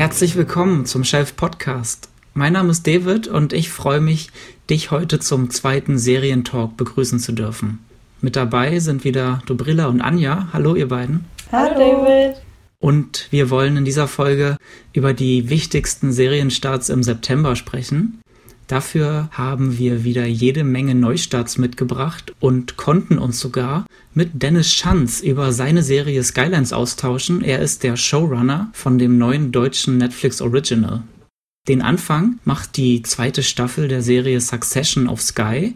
Herzlich willkommen zum Chef Podcast. Mein Name ist David und ich freue mich, dich heute zum zweiten Serientalk begrüßen zu dürfen. Mit dabei sind wieder Dobrilla und Anja. Hallo, ihr beiden. Hallo, David. Und wir wollen in dieser Folge über die wichtigsten Serienstarts im September sprechen. Dafür haben wir wieder jede Menge Neustarts mitgebracht und konnten uns sogar mit Dennis Schanz über seine Serie Skylines austauschen. Er ist der Showrunner von dem neuen deutschen Netflix Original. Den Anfang macht die zweite Staffel der Serie Succession auf Sky,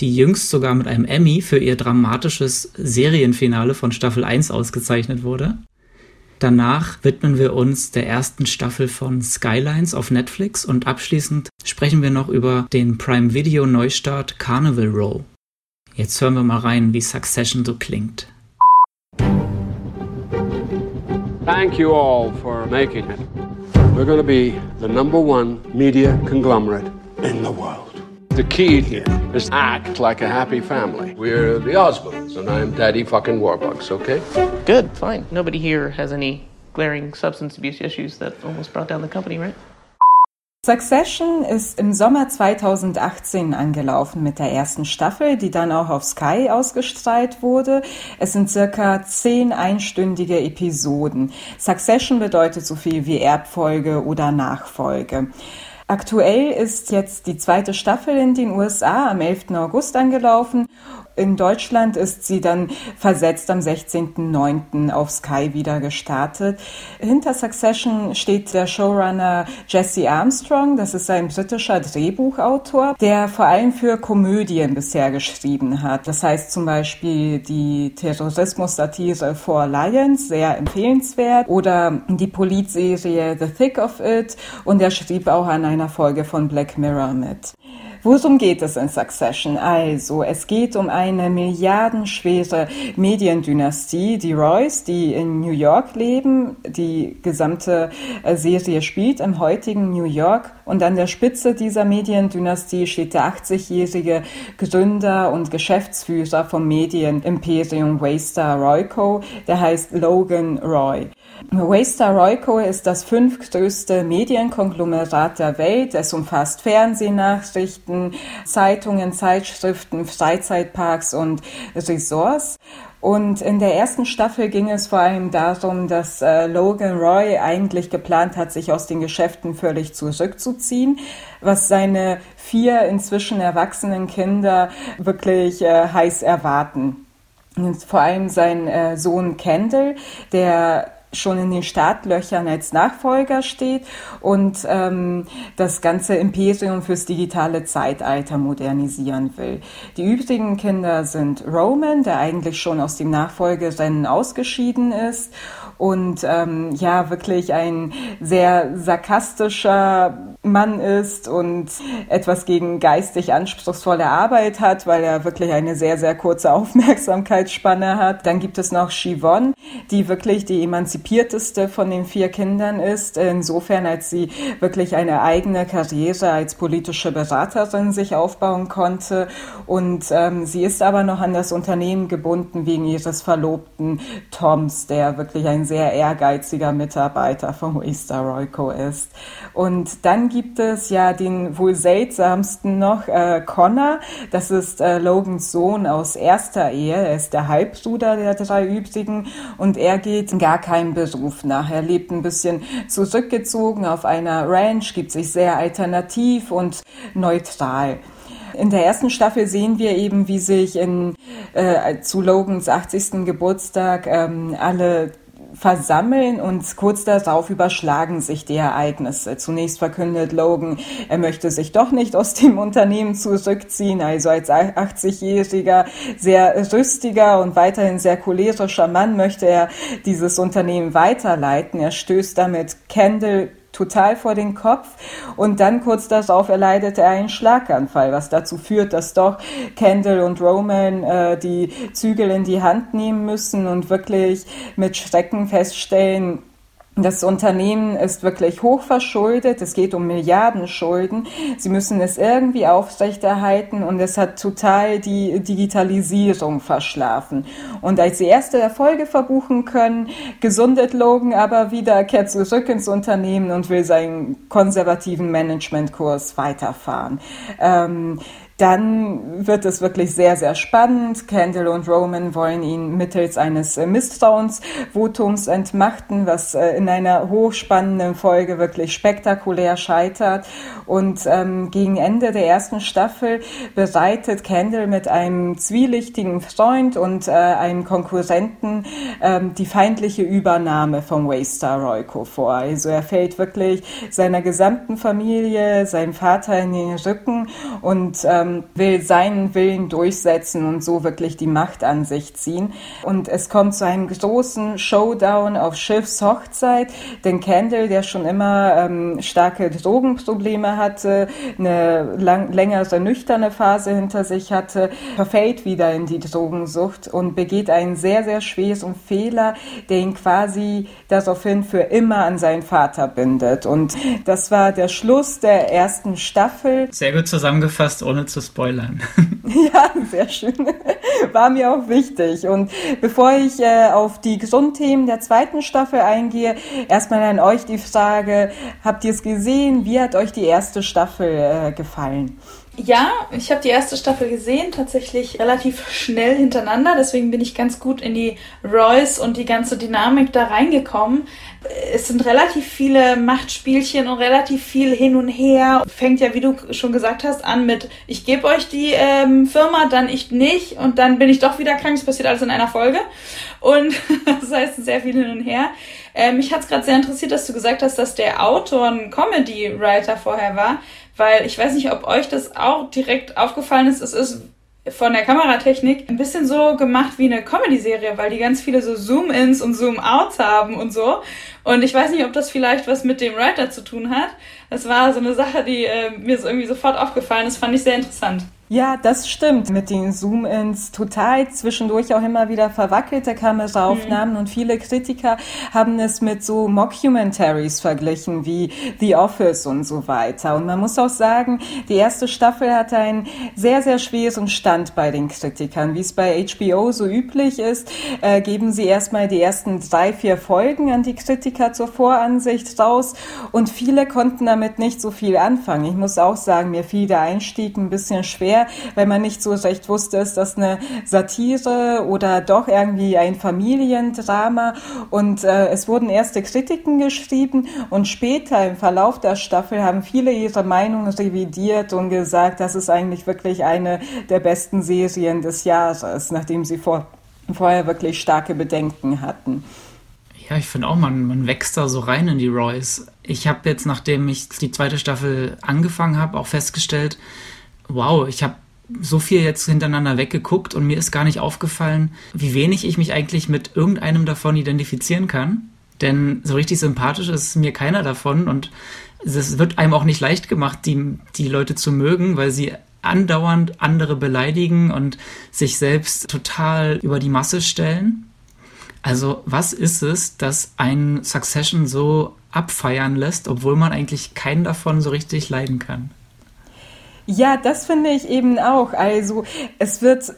die jüngst sogar mit einem Emmy für ihr dramatisches Serienfinale von Staffel 1 ausgezeichnet wurde. Danach widmen wir uns der ersten Staffel von Skylines auf Netflix und abschließend sprechen wir noch über den Prime Video Neustart Carnival Row. Jetzt hören wir mal rein, wie Succession so klingt. Thank you all for making it. We're going to be the number one media conglomerate in the world. The key here is act like a happy family. We're the Osmonds, and I'm Daddy fucking Warbucks, okay? Good, fine. Nobody here has any glaring substance abuse issues that almost brought down the company, right? Succession ist im Sommer 2018 angelaufen mit der ersten Staffel, die dann auch auf Sky ausgestrahlt wurde. Es sind circa zehn einstündige Episoden. Succession bedeutet so viel wie Erbfolge oder Nachfolge. Aktuell ist jetzt die zweite Staffel in den USA am 11. August angelaufen in Deutschland ist sie dann versetzt am 16.09. auf Sky wieder gestartet. Hinter Succession steht der Showrunner Jesse Armstrong. Das ist ein britischer Drehbuchautor, der vor allem für Komödien bisher geschrieben hat. Das heißt zum Beispiel die Terrorismus-Satire For Lions, sehr empfehlenswert, oder die Politserie The Thick of It und er schrieb auch an einer Folge von Black Mirror mit. Worum geht es in Succession? Also, es geht um eine milliardenschwere Mediendynastie, die Royce, die in New York leben. Die gesamte äh, Serie spielt im heutigen New York und an der Spitze dieser Mediendynastie steht der 80-jährige Gründer und Geschäftsführer vom Medienimperium Waystar Royco, der heißt Logan Roy. Waystar Royco ist das fünftgrößte Medienkonglomerat der Welt. Es umfasst Fernsehnachrichten, Zeitungen, Zeitschriften, Freizeitparks und Resorts. Und in der ersten Staffel ging es vor allem darum, dass äh, Logan Roy eigentlich geplant hat, sich aus den Geschäften völlig zurückzuziehen, was seine vier inzwischen erwachsenen Kinder wirklich äh, heiß erwarten. Und vor allem sein äh, Sohn Kendall, der schon in den Startlöchern als Nachfolger steht und ähm, das ganze Imperium fürs digitale Zeitalter modernisieren will. Die übrigen Kinder sind Roman, der eigentlich schon aus dem Nachfolgerennen ausgeschieden ist und ähm, ja wirklich ein sehr sarkastischer Mann ist und etwas gegen geistig anspruchsvolle Arbeit hat, weil er wirklich eine sehr, sehr kurze Aufmerksamkeitsspanne hat. Dann gibt es noch Chivonne, die wirklich die emanzipierteste von den vier Kindern ist, insofern als sie wirklich eine eigene Karriere als politische Beraterin sich aufbauen konnte. Und ähm, sie ist aber noch an das Unternehmen gebunden wegen ihres Verlobten Toms, der wirklich ein sehr ehrgeiziger Mitarbeiter von Oyster Royco ist. Und dann gibt es ja den wohl seltsamsten noch, äh, Connor. Das ist äh, Logans Sohn aus erster Ehe. Er ist der Halbbruder der drei übrigen und er geht gar keinen Beruf nach. Er lebt ein bisschen zurückgezogen auf einer Ranch, gibt sich sehr alternativ und neutral. In der ersten Staffel sehen wir eben, wie sich in, äh, zu Logans 80. Geburtstag ähm, alle versammeln und kurz darauf überschlagen sich die Ereignisse. Zunächst verkündet Logan, er möchte sich doch nicht aus dem Unternehmen zurückziehen, also als 80-jähriger, sehr rüstiger und weiterhin sehr cholerischer Mann möchte er dieses Unternehmen weiterleiten. Er stößt damit Kendall total vor den Kopf. Und dann kurz darauf erleidet er einen Schlaganfall, was dazu führt, dass doch Kendall und Roman äh, die Zügel in die Hand nehmen müssen und wirklich mit Schrecken feststellen, Das Unternehmen ist wirklich hochverschuldet. Es geht um Milliardenschulden. Sie müssen es irgendwie aufrechterhalten und es hat total die Digitalisierung verschlafen. Und als sie erste Erfolge verbuchen können, gesundet Logan aber wieder, kehrt zurück ins Unternehmen und will seinen konservativen Managementkurs weiterfahren. Ähm, dann wird es wirklich sehr, sehr spannend. Kendall und Roman wollen ihn mittels eines äh, Misstrauensvotums entmachten, was äh, in einer hochspannenden Folge wirklich spektakulär scheitert. Und ähm, gegen Ende der ersten Staffel bereitet Kendall mit einem zwielichtigen Freund und äh, einem Konkurrenten ähm, die feindliche Übernahme von Waystar Royco vor. Also er fällt wirklich seiner gesamten Familie, seinem Vater in den Rücken und ähm, ähm, will seinen Willen durchsetzen und so wirklich die Macht an sich ziehen. Und es kommt zu einem großen Showdown auf Schiffshochzeit, denn Kendall, der schon immer ähm, starke Drogenprobleme hatte, eine lang, längere nüchterne Phase hinter sich hatte, verfällt wieder in die Drogensucht und begeht einen sehr, sehr schweren Fehler, der ihn quasi daraufhin für immer an seinen Vater bindet. Und das war der Schluss der ersten Staffel. Sehr gut zusammengefasst, ohne zu spoilern. Ja, sehr schön. War mir auch wichtig. Und bevor ich äh, auf die Grundthemen der zweiten Staffel eingehe, erstmal an euch die Frage, habt ihr es gesehen? Wie hat euch die erste Staffel äh, gefallen? Ja, ich habe die erste Staffel gesehen, tatsächlich relativ schnell hintereinander. Deswegen bin ich ganz gut in die Royce und die ganze Dynamik da reingekommen. Es sind relativ viele Machtspielchen und relativ viel hin und her. Fängt ja, wie du schon gesagt hast, an mit ich gebe euch die ähm, Firma, dann ich nicht und dann bin ich doch wieder krank. Das passiert alles in einer Folge. Und das heißt sehr viel hin und her. Ähm, mich hat es gerade sehr interessiert, dass du gesagt hast, dass der Autor ein Comedy-Writer vorher war weil ich weiß nicht, ob euch das auch direkt aufgefallen ist. Es ist von der Kameratechnik ein bisschen so gemacht wie eine Comedy-Serie, weil die ganz viele so Zoom-Ins und Zoom-Outs haben und so. Und ich weiß nicht, ob das vielleicht was mit dem Writer zu tun hat. Das war so eine Sache, die äh, mir so irgendwie sofort aufgefallen ist, fand ich sehr interessant. Ja, das stimmt mit den Zoom-ins. Total zwischendurch auch immer wieder verwackelte Kameraaufnahmen mhm. und viele Kritiker haben es mit so Mockumentaries verglichen wie The Office und so weiter. Und man muss auch sagen, die erste Staffel hatte einen sehr, sehr schweren Stand bei den Kritikern. Wie es bei HBO so üblich ist, äh, geben sie erstmal die ersten drei, vier Folgen an die Kritiker zur Voransicht raus und viele konnten damit nicht so viel anfangen. Ich muss auch sagen, mir fiel der Einstieg ein bisschen schwer schwer, weil man nicht so recht wusste, ist das eine Satire oder doch irgendwie ein Familiendrama. Und äh, es wurden erste Kritiken geschrieben und später im Verlauf der Staffel haben viele ihre Meinung revidiert und gesagt, das ist eigentlich wirklich eine der besten Serien des Jahres, nachdem sie vor, vorher wirklich starke Bedenken hatten. Ja, ich finde auch, man, man wächst da so rein in die Royce. Ich habe jetzt, nachdem ich die zweite Staffel angefangen habe, auch festgestellt, wow, ich habe so viel jetzt hintereinander weggeguckt und mir ist gar nicht aufgefallen, wie wenig ich mich eigentlich mit irgendeinem davon identifizieren kann. Denn so richtig sympathisch ist mir keiner davon und es wird einem auch nicht leicht gemacht, die, die Leute zu mögen, weil sie andauernd andere beleidigen und sich selbst total über die Masse stellen. Also was ist es, das ein Succession so abfeiern lässt, obwohl man eigentlich keinen davon so richtig leiden kann? Ja, das finde ich eben auch. Also es wird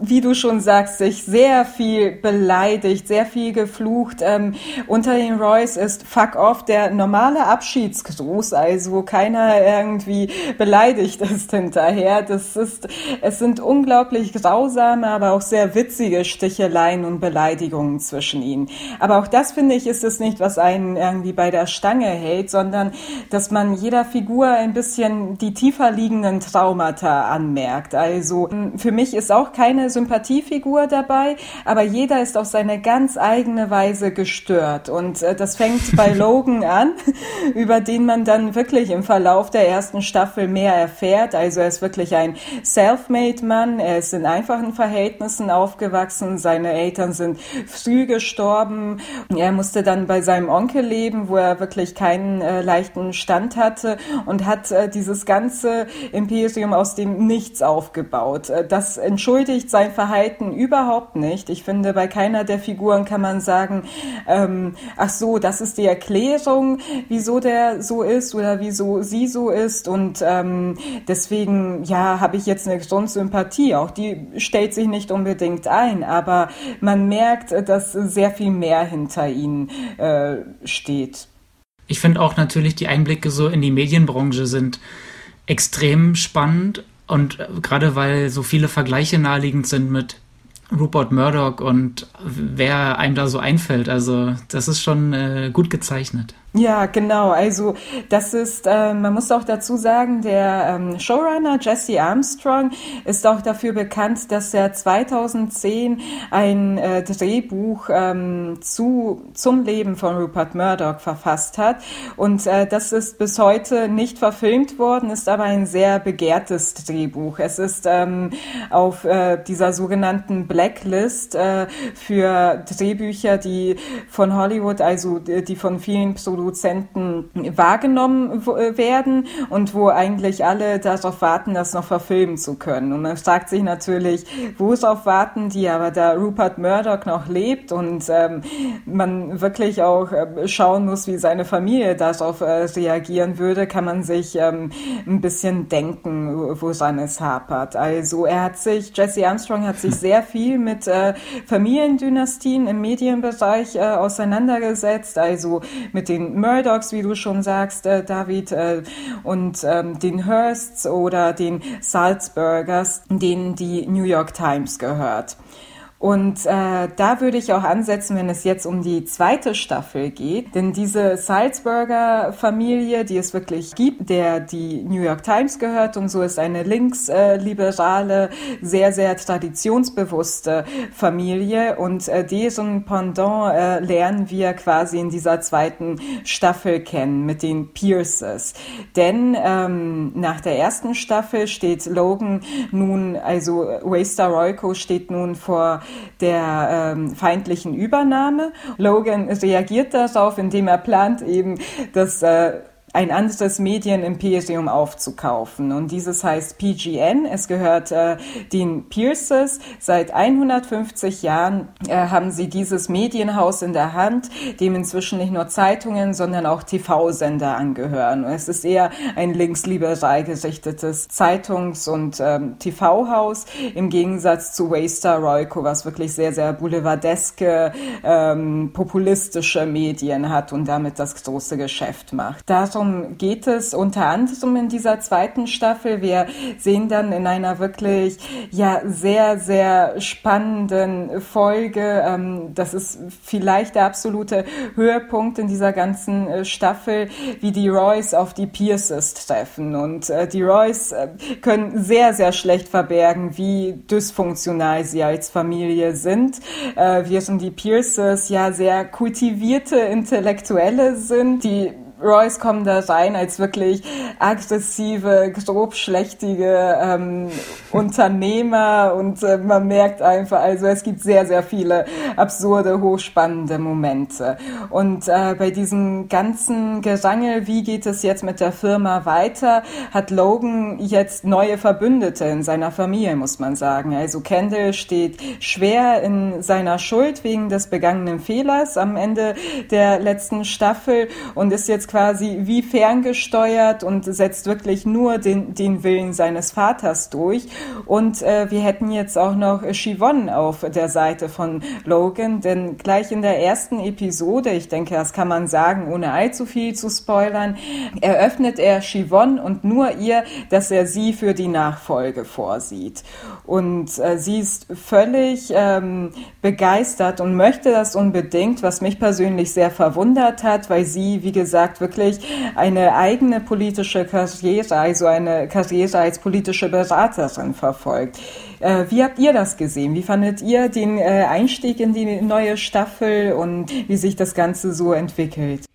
wie du schon sagst, sich sehr viel beleidigt, sehr viel geflucht. Ähm, unter den Royce ist Fuck off der normale Abschiedsgruß, also keiner irgendwie beleidigt ist hinterher. Das ist, es sind unglaublich grausame, aber auch sehr witzige Sticheleien und Beleidigungen zwischen ihnen. Aber auch das finde ich ist es nicht, was einen irgendwie bei der Stange hält, sondern dass man jeder Figur ein bisschen die tiefer liegenden Traumata anmerkt. Also für mich ist auch keine Sympathiefigur dabei, aber jeder ist auf seine ganz eigene Weise gestört. Und äh, das fängt bei Logan an, über den man dann wirklich im Verlauf der ersten Staffel mehr erfährt. Also er ist wirklich ein Self-Made-Mann, er ist in einfachen Verhältnissen aufgewachsen, seine Eltern sind früh gestorben. Er musste dann bei seinem Onkel leben, wo er wirklich keinen äh, leichten Stand hatte und hat äh, dieses ganze Imperium aus dem Nichts aufgebaut. Äh, das entschuldigt sein Verhalten überhaupt nicht. Ich finde, bei keiner der Figuren kann man sagen, ähm, ach so, das ist die Erklärung, wieso der so ist oder wieso sie so ist. Und ähm, deswegen, ja, habe ich jetzt eine Grundsympathie. Auch die stellt sich nicht unbedingt ein, aber man merkt, dass sehr viel mehr hinter ihnen äh, steht. Ich finde auch natürlich die Einblicke so in die Medienbranche sind extrem spannend und äh, gerade weil so viele Vergleiche naheliegend sind mit Rupert Murdoch und wer einem da so einfällt. Also das ist schon äh, gut gezeichnet. Ja, genau. Also das ist, äh, man muss auch dazu sagen, der ähm, Showrunner Jesse Armstrong ist auch dafür bekannt, dass er 2010 ein äh, Drehbuch ähm, zu zum Leben von Rupert Murdoch verfasst hat und äh, das ist bis heute nicht verfilmt worden, ist aber ein sehr begehrtes Drehbuch. Es ist ähm, auf äh, dieser sogenannten Blacklist äh, für Drehbücher, die von Hollywood, also die von vielen Produktionen Produzenten wahrgenommen äh, werden und wo eigentlich alle darauf warten, das noch verfilmen zu können. Und man fragt sich natürlich, worauf warten die, aber da Rupert Murdoch noch lebt und ähm, man wirklich auch äh, schauen muss, wie seine Familie darauf äh, reagieren würde, kann man sich ähm, ein bisschen denken, woran es hapert. Also er hat sich, Jesse Armstrong hat sich sehr viel mit äh, Familiendynastien im Medienbereich äh, auseinandergesetzt, also mit den Murdochs, wie du schon sagst, äh, David, äh, und ähm, den Hearsts oder den Salzburgers, denen die New York Times gehört. Und äh, da würde ich auch ansetzen, wenn es jetzt um die zweite Staffel geht. Denn diese Salzburger Familie, die es wirklich gibt, der die New York Times gehört und so ist eine linksliberale, sehr, sehr traditionsbewusste Familie. Und äh, deren Pendant äh, lernen wir quasi in dieser zweiten Staffel kennen mit den Pierces. Denn ähm, nach der ersten Staffel steht Logan nun, also Waystar Royco steht nun vor der ähm, feindlichen Übernahme. Logan reagiert darauf, indem er plant eben, dass äh, ein anderes Medienimperium aufzukaufen. Und dieses heißt PGN. Es gehört äh, den Pierces. Seit 150 Jahren äh, haben sie dieses Medienhaus in der Hand, dem inzwischen nicht nur Zeitungen, sondern auch TV-Sender angehören. Und es ist eher ein linksliberal gerichtetes Zeitungs- und ähm, TV-Haus im Gegensatz zu Waystar Royco, was wirklich sehr, sehr boulevardeske, ähm, populistische Medien hat und damit das große Geschäft macht. Darum darum geht es unter anderem in dieser zweiten Staffel. Wir sehen dann in einer wirklich ja sehr sehr spannenden Folge. Ähm, das ist vielleicht der absolute Höhepunkt in dieser ganzen äh, Staffel, wie die Roys auf die Pierces treffen und äh, die Roys äh, können sehr sehr schlecht verbergen, wie dysfunktional sie als Familie sind, während die Pierces ja sehr kultivierte Intellektuelle sind, die Royce kommen da rein als wirklich aggressive, grobschlächtige ähm, Unternehmer und äh, man merkt einfach, also es gibt sehr, sehr viele absurde, hochspannende Momente. Und äh, bei diesem ganzen Gerangel, wie geht es jetzt mit der Firma weiter, hat Logan jetzt neue Verbündete in seiner Familie, muss man sagen. Also Kendall steht schwer in seiner Schuld wegen des begangenen Fehlers am Ende der letzten Staffel und ist jetzt quasi wie ferngesteuert und setzt wirklich nur den, den Willen seines Vaters durch. Und äh, wir hätten jetzt auch noch Chivonne auf der Seite von Logan, denn gleich in der ersten Episode, ich denke, das kann man sagen, ohne allzu viel zu spoilern, eröffnet er Chivonne und nur ihr, dass er sie für die Nachfolge vorsieht. Und äh, sie ist völlig ähm, begeistert und möchte das unbedingt, was mich persönlich sehr verwundert hat, weil sie, wie gesagt, wirklich eine eigene politische Karriere, also eine Karriere als politische Beraterin verfolgt. Äh, wie habt ihr das gesehen? Wie fandet ihr den äh, Einstieg in die neue Staffel und wie sich das Ganze so entwickelt?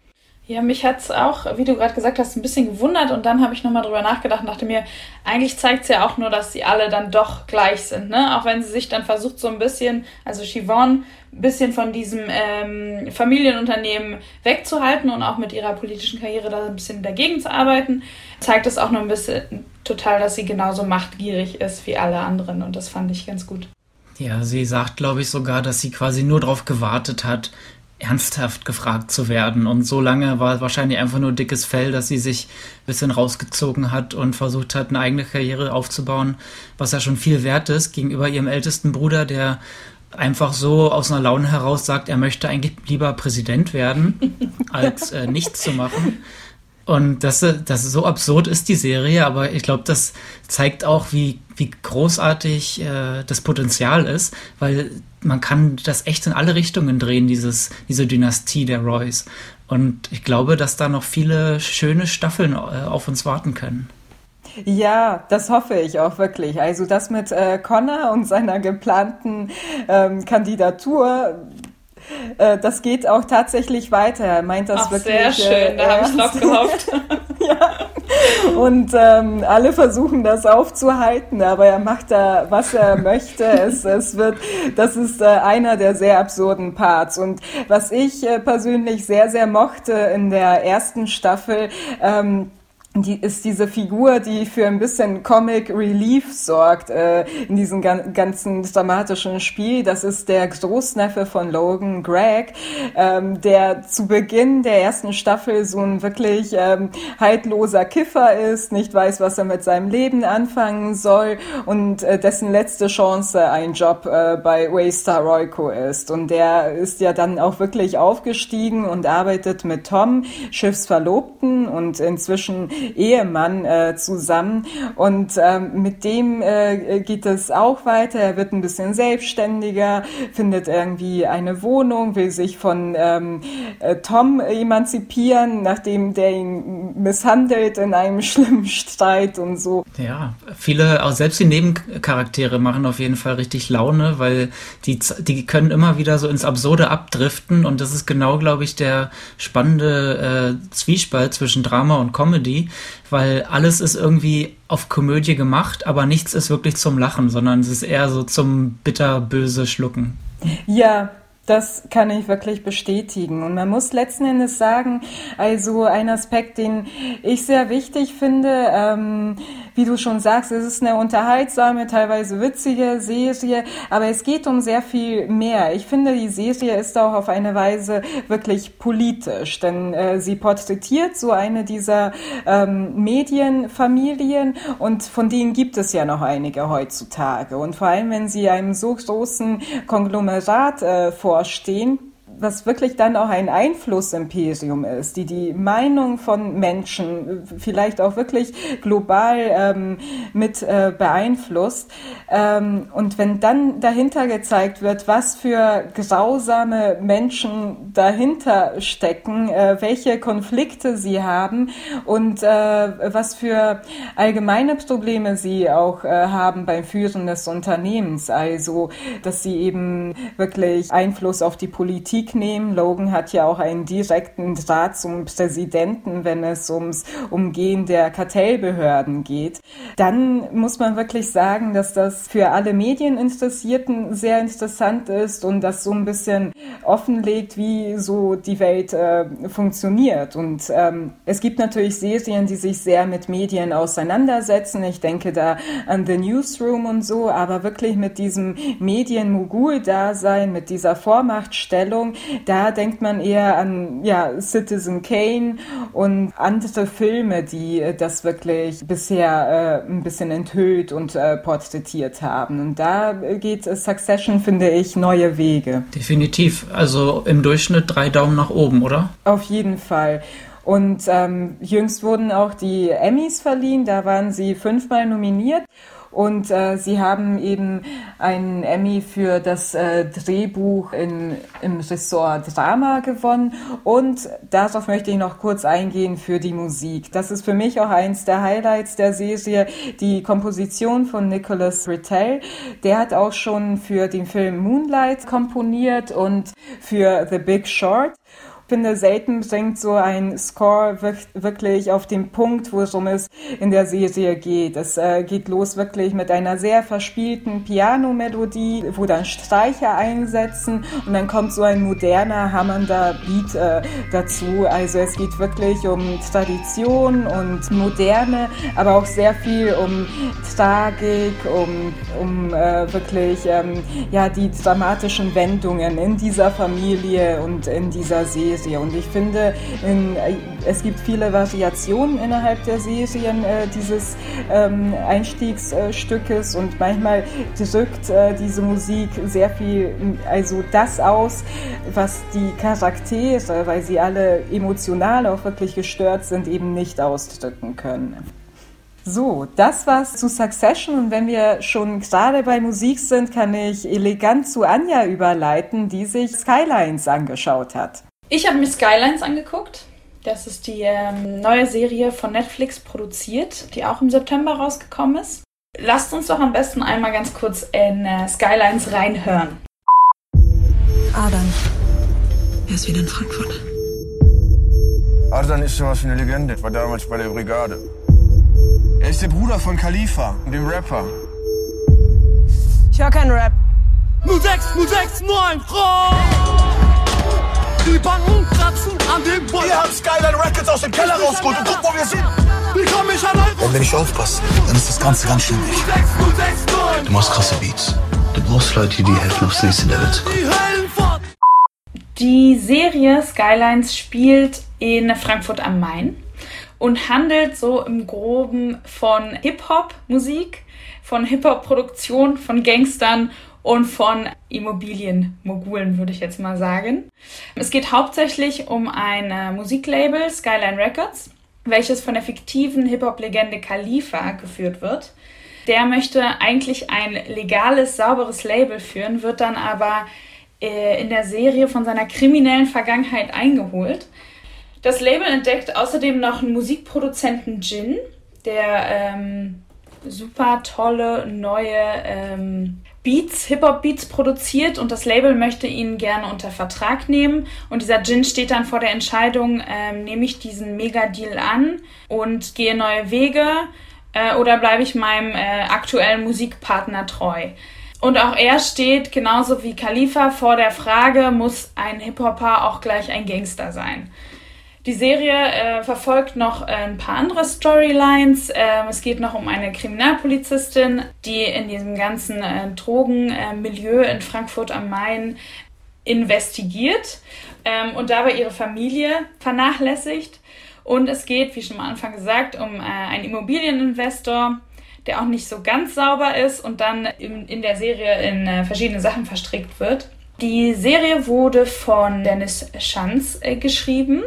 Ja, mich hat es auch, wie du gerade gesagt hast, ein bisschen gewundert und dann habe ich nochmal drüber nachgedacht und dachte mir, eigentlich zeigt es ja auch nur, dass sie alle dann doch gleich sind, ne? Auch wenn sie sich dann versucht, so ein bisschen, also Chivonne, ein bisschen von diesem ähm, Familienunternehmen wegzuhalten und auch mit ihrer politischen Karriere da ein bisschen dagegen zu arbeiten, zeigt es auch nur ein bisschen total, dass sie genauso machtgierig ist wie alle anderen und das fand ich ganz gut. Ja, sie sagt, glaube ich, sogar, dass sie quasi nur darauf gewartet hat, ernsthaft gefragt zu werden. Und so lange war es wahrscheinlich einfach nur dickes Fell, dass sie sich ein bisschen rausgezogen hat und versucht hat, eine eigene Karriere aufzubauen, was ja schon viel wert ist gegenüber ihrem ältesten Bruder, der einfach so aus einer Laune heraus sagt, er möchte eigentlich lieber Präsident werden, als äh, nichts zu machen. Und das, das so absurd ist die Serie, aber ich glaube, das zeigt auch, wie, wie großartig äh, das Potenzial ist, weil man kann das echt in alle Richtungen drehen, dieses, diese Dynastie der Roys. Und ich glaube, dass da noch viele schöne Staffeln äh, auf uns warten können. Ja, das hoffe ich auch wirklich. Also das mit äh, Connor und seiner geplanten ähm, Kandidatur, äh, das geht auch tatsächlich weiter. Er meint das Ach, wirklich. Sehr schön, äh, da habe ich drauf gehofft. ja. Und ähm, alle versuchen das aufzuhalten, aber er macht da, was er möchte. Es, es wird, das ist äh, einer der sehr absurden Parts. Und was ich äh, persönlich sehr, sehr mochte in der ersten Staffel, ähm, die ist diese Figur, die für ein bisschen Comic Relief sorgt äh, in diesem gan ganzen dramatischen Spiel. Das ist der Großneffe von Logan, Greg, ähm, der zu Beginn der ersten Staffel so ein wirklich ähm, haltloser Kiffer ist, nicht weiß, was er mit seinem Leben anfangen soll und äh, dessen letzte Chance ein Job äh, bei Waystar Royco ist. Und der ist ja dann auch wirklich aufgestiegen und arbeitet mit Tom, Schiffsverlobten und inzwischen Ehemann äh, zusammen und ähm, mit dem äh, geht es auch weiter. Er wird ein bisschen selbstständiger, findet irgendwie eine Wohnung, will sich von ähm, äh, Tom emanzipieren, nachdem der ihn misshandelt in einem schlimmen Streit und so. Ja, viele, auch selbst die Nebencharaktere machen auf jeden Fall richtig Laune, weil die, die können immer wieder so ins Absurde abdriften und das ist genau, glaube ich, der spannende äh, Zwiespalt zwischen Drama und Comedy, weil alles ist irgendwie auf Komödie gemacht, aber nichts ist wirklich zum Lachen, sondern es ist eher so zum bitterböse Schlucken. Ja, das kann ich wirklich bestätigen. Und man muss letzten Endes sagen, also ein Aspekt, den ich sehr wichtig finde, ähm, wie du schon sagst, es ist eine unterhaltsame, teilweise witzige Serie, aber es geht um sehr viel mehr. Ich finde, die Serie ist auch auf eine Weise wirklich politisch, denn äh, sie porträtiert so eine dieser ähm, Medienfamilien und von denen gibt es ja noch einige heutzutage. Und vor allem, wenn sie einem so großen Konglomerat äh, vor vorstehen, was wirklich dann auch ein Einflussimperium ist, die die Meinung von Menschen vielleicht auch wirklich global ähm, mit äh, beeinflusst. Ähm, und wenn dann dahinter gezeigt wird, was für grausame Menschen dahinter stecken, äh, welche Konflikte sie haben und äh, was für allgemeine Probleme sie auch äh, haben beim Führen des Unternehmens, also dass sie eben wirklich Einfluss auf die Politik nehmen. Logan hat ja auch einen direkten Draht zum Präsidenten, wenn es ums Umgehen der Kartellbehörden geht. Dann muss man wirklich sagen, dass das für alle Medieninteressierten sehr interessant ist und das so ein bisschen offenlegt, wie so die Welt äh, funktioniert. Und ähm, es gibt natürlich Serien, die sich sehr mit Medien auseinandersetzen. Ich denke da an The Newsroom und so, aber wirklich mit diesem Medienmogul-Dasein, mit dieser Vormachtstellung, da denkt man eher an ja, Citizen Kane und andere Filme, die äh, das wirklich bisher äh, ein bisschen enthüllt und äh, porträtiert haben. Und da geht Succession, finde ich, neue Wege. Definitiv. Also im Durchschnitt drei Daumen nach oben, oder? Auf jeden Fall. Und ähm, jüngst wurden auch die Emmys verliehen, da waren sie fünfmal nominiert. Und äh, sie haben eben einen Emmy für das äh, Drehbuch in, im Ressort Drama gewonnen. Und darauf möchte ich noch kurz eingehen für die Musik. Das ist für mich auch eins der Highlights der Serie, die Komposition von Nicholas Rittell. Der hat auch schon für den Film Moonlight komponiert und für The Big Short. Finde, selten bringt so ein Score wirklich auf den Punkt, worum es in der Serie geht. Es äh, geht los wirklich mit einer sehr verspielten Piano-Melodie, wo dann Streicher einsetzen und dann kommt so ein moderner, hammernder Beat äh, dazu. Also es geht wirklich um Tradition und Moderne, aber auch sehr viel um Tragik, um, um äh, wirklich ähm, ja, die dramatischen Wendungen in dieser Familie und in dieser Serie. Und ich finde, in, äh, es gibt viele Variationen innerhalb der Serien äh, dieses ähm, Einstiegsstückes und manchmal drückt äh, diese Musik sehr viel, also das aus, was die Charaktere, weil sie alle emotional auch wirklich gestört sind, eben nicht ausdrücken können. So, das war's zu Succession und wenn wir schon gerade bei Musik sind, kann ich elegant zu Anja überleiten, die sich Skylines angeschaut hat. Ich habe mir Skylines angeguckt. Das ist die ähm, neue Serie von Netflix produziert, die auch im September rausgekommen ist. Lasst uns doch am besten einmal ganz kurz in äh, Skylines reinhören. Adam. Er ist wieder in Frankfurt. Ardan ist sowas wie eine Legende, war damals bei der Brigade. Er ist der Bruder von Khalifa, dem Rapper. Ich höre keinen Rap. 06, 06, 9, Frau! Die Banken kratzen an dem Boy. Wir haben Skyline Records aus dem Keller rausgeholt und guck, wo wir sind. Wie komm ich an? Wenn wir nicht aufpassen, dann ist das Ganze ganz schön weg. 06, 06, 9. Du machst krasse Beats. Du brauchst Leute, die dir helfen, aufs nächste Level zu kommen. Die Serie Skylines spielt in Frankfurt am Main und handelt so im Groben von Hip-Hop-Musik, von Hip-Hop-Produktion, von Gangstern und von Immobilienmogulen, würde ich jetzt mal sagen. Es geht hauptsächlich um ein äh, Musiklabel, Skyline Records, welches von der fiktiven Hip-Hop-Legende Khalifa geführt wird. Der möchte eigentlich ein legales, sauberes Label führen, wird dann aber äh, in der Serie von seiner kriminellen Vergangenheit eingeholt. Das Label entdeckt außerdem noch einen Musikproduzenten Jin, der ähm, super tolle neue ähm, Beats, Hip-Hop-Beats produziert und das Label möchte ihn gerne unter Vertrag nehmen. Und dieser Jin steht dann vor der Entscheidung, ähm, nehme ich diesen Mega-Deal an und gehe neue Wege äh, oder bleibe ich meinem äh, aktuellen Musikpartner treu. Und auch er steht genauso wie Khalifa vor der Frage, muss ein Hip-Hopper auch gleich ein Gangster sein? Die Serie äh, verfolgt noch äh, ein paar andere Storylines. Ähm, es geht noch um eine Kriminalpolizistin, die in diesem ganzen äh, Drogenmilieu in Frankfurt am Main investigiert ähm, und dabei ihre Familie vernachlässigt. Und es geht, wie schon am Anfang gesagt, um äh, einen Immobilieninvestor, der auch nicht so ganz sauber ist und dann in, in der Serie in äh, verschiedene Sachen verstrickt wird. Die Serie wurde von Dennis Schanz äh, geschrieben.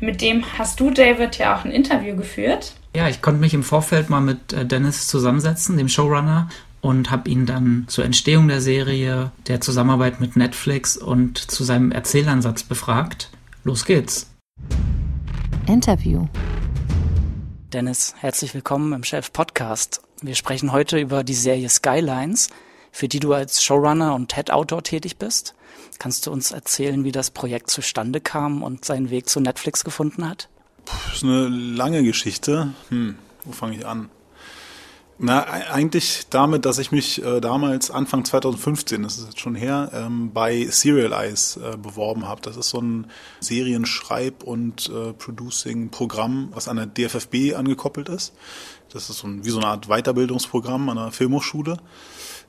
Mit dem hast du, David, ja auch ein Interview geführt. Ja, ich konnte mich im Vorfeld mal mit äh, Dennis zusammensetzen, dem Showrunner, und habe ihn dann zur Entstehung der Serie, der Zusammenarbeit mit Netflix und zu seinem Erzählansatz befragt. Los geht's. Interview. Dennis, herzlich willkommen im Chef Podcast. Wir sprechen heute über die Serie Skylines, für die du als Showrunner und Head-Autor tätig bist. Kannst du uns erzählen, wie das Projekt zustande kam und seinen Weg zu Netflix gefunden hat? Das ist eine lange Geschichte. Hm, wo fange ich an? Na, eigentlich damit, dass ich mich äh, damals Anfang 2015, das ist jetzt schon her, ähm, bei Serial Eyes äh, beworben habe. Das ist so ein Serienschreib- und äh, Producing-Programm, was an der DFFB angekoppelt ist. Das ist so ein, wie so eine Art Weiterbildungsprogramm an der Filmhochschule.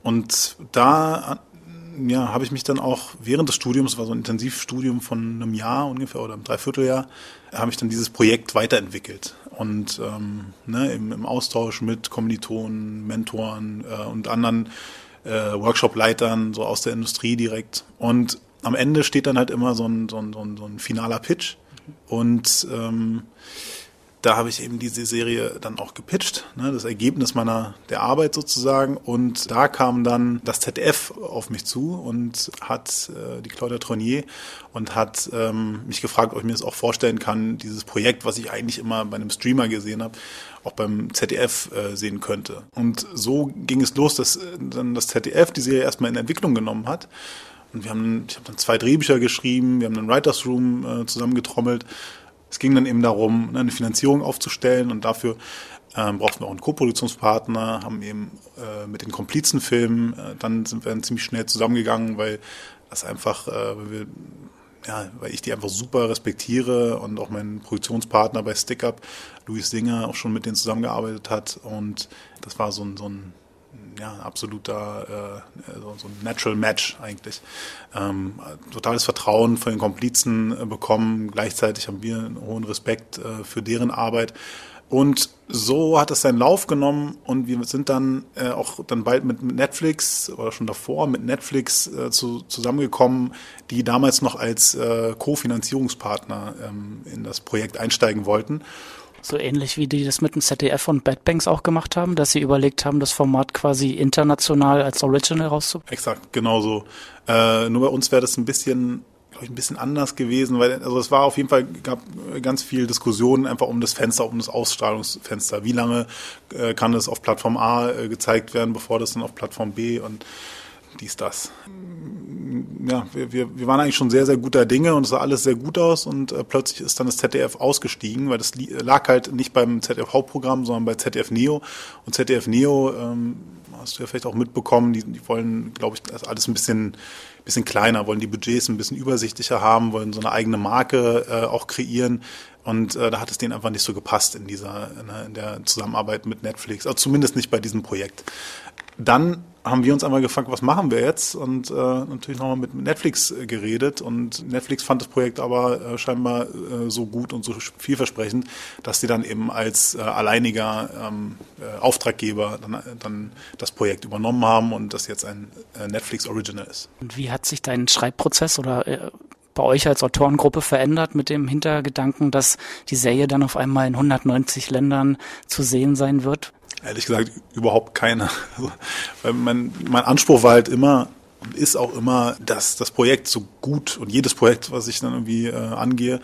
Und da ja, habe ich mich dann auch während des Studiums, war so ein Intensivstudium von einem Jahr ungefähr oder einem Dreivierteljahr, habe ich dann dieses Projekt weiterentwickelt. Und ähm, ne, im, im Austausch mit Kommilitonen, Mentoren äh, und anderen äh, Workshop-Leitern, so aus der Industrie direkt. Und am Ende steht dann halt immer so ein, so ein, so ein, so ein finaler Pitch. Und ähm, da habe ich eben diese Serie dann auch gepitcht, ne, das Ergebnis meiner der Arbeit sozusagen. Und da kam dann das ZDF auf mich zu und hat äh, die Claudia Tronier und hat ähm, mich gefragt, ob ich mir das auch vorstellen kann, dieses Projekt, was ich eigentlich immer bei einem Streamer gesehen habe, auch beim ZDF äh, sehen könnte. Und so ging es los, dass äh, dann das ZDF die Serie erstmal in Entwicklung genommen hat Und wir haben, ich habe dann zwei Drehbücher geschrieben, wir haben einen Writers Room äh, zusammengetrommelt. Es ging dann eben darum, ne, eine Finanzierung aufzustellen und dafür ähm, brauchten wir auch einen Co-Produktionspartner, haben eben äh, mit den Komplizenfilmen, äh, dann sind wir dann ziemlich schnell zusammengegangen, weil das einfach, äh, weil wir ja, weil ich die einfach super respektiere und auch mein Produktionspartner bei StickUp, Luis Singer, auch schon mit denen zusammengearbeitet hat. Und das war so ein, so ein ja, absoluter äh, so, ein Natural Match eigentlich. Ähm, totales Vertrauen von den Komplizen äh, bekommen. Gleichzeitig haben wir einen hohen Respekt äh, für deren Arbeit. Und so hat es seinen Lauf genommen und wir sind dann äh, auch dann bald mit, Netflix oder schon davor mit Netflix äh, zu, zusammengekommen, die damals noch als äh, Co-Finanzierungspartner ähm, in das Projekt einsteigen wollten. So ähnlich wie die das mit dem ZDF und Bad Banks auch gemacht haben, dass sie überlegt haben, das Format quasi international als Original rauszubringen. Exakt, genau so. Äh, nur bei uns wäre das ein bisschen glaube ich, ein bisschen anders gewesen, weil also es war auf jeden Fall gab ganz viel Diskussionen einfach um das Fenster, um das Ausstrahlungsfenster. Wie lange äh, kann es auf Plattform A äh, gezeigt werden, bevor das dann auf Plattform B und dies, das. Ja, wir, wir, wir waren eigentlich schon sehr, sehr guter Dinge und es sah alles sehr gut aus und äh, plötzlich ist dann das ZDF ausgestiegen, weil das lag halt nicht beim ZDF Hauptprogramm, sondern bei ZDF Neo und ZDF Neo, ähm, hast du ja vielleicht auch mitbekommen, die, die wollen, glaube ich, das alles ein bisschen bisschen kleiner, wollen die Budgets ein bisschen übersichtlicher haben, wollen so eine eigene Marke äh, auch kreieren. Und äh, da hat es denen einfach nicht so gepasst in dieser, in der Zusammenarbeit mit Netflix, also zumindest nicht bei diesem Projekt. Dann haben wir uns einmal gefragt, was machen wir jetzt? Und äh, natürlich nochmal mit Netflix äh, geredet. Und Netflix fand das Projekt aber äh, scheinbar äh, so gut und so vielversprechend, dass sie dann eben als äh, alleiniger ähm, äh, Auftraggeber dann, dann das Projekt übernommen haben und das jetzt ein äh, Netflix Original ist. Und wie hat sich dein Schreibprozess oder äh, bei euch als Autorengruppe verändert mit dem Hintergedanken, dass die Serie dann auf einmal in 190 Ländern zu sehen sein wird? Ehrlich gesagt, überhaupt keine. Also, weil mein, mein Anspruch war halt immer und ist auch immer, dass das Projekt so gut und jedes Projekt, was ich dann irgendwie äh, angehe,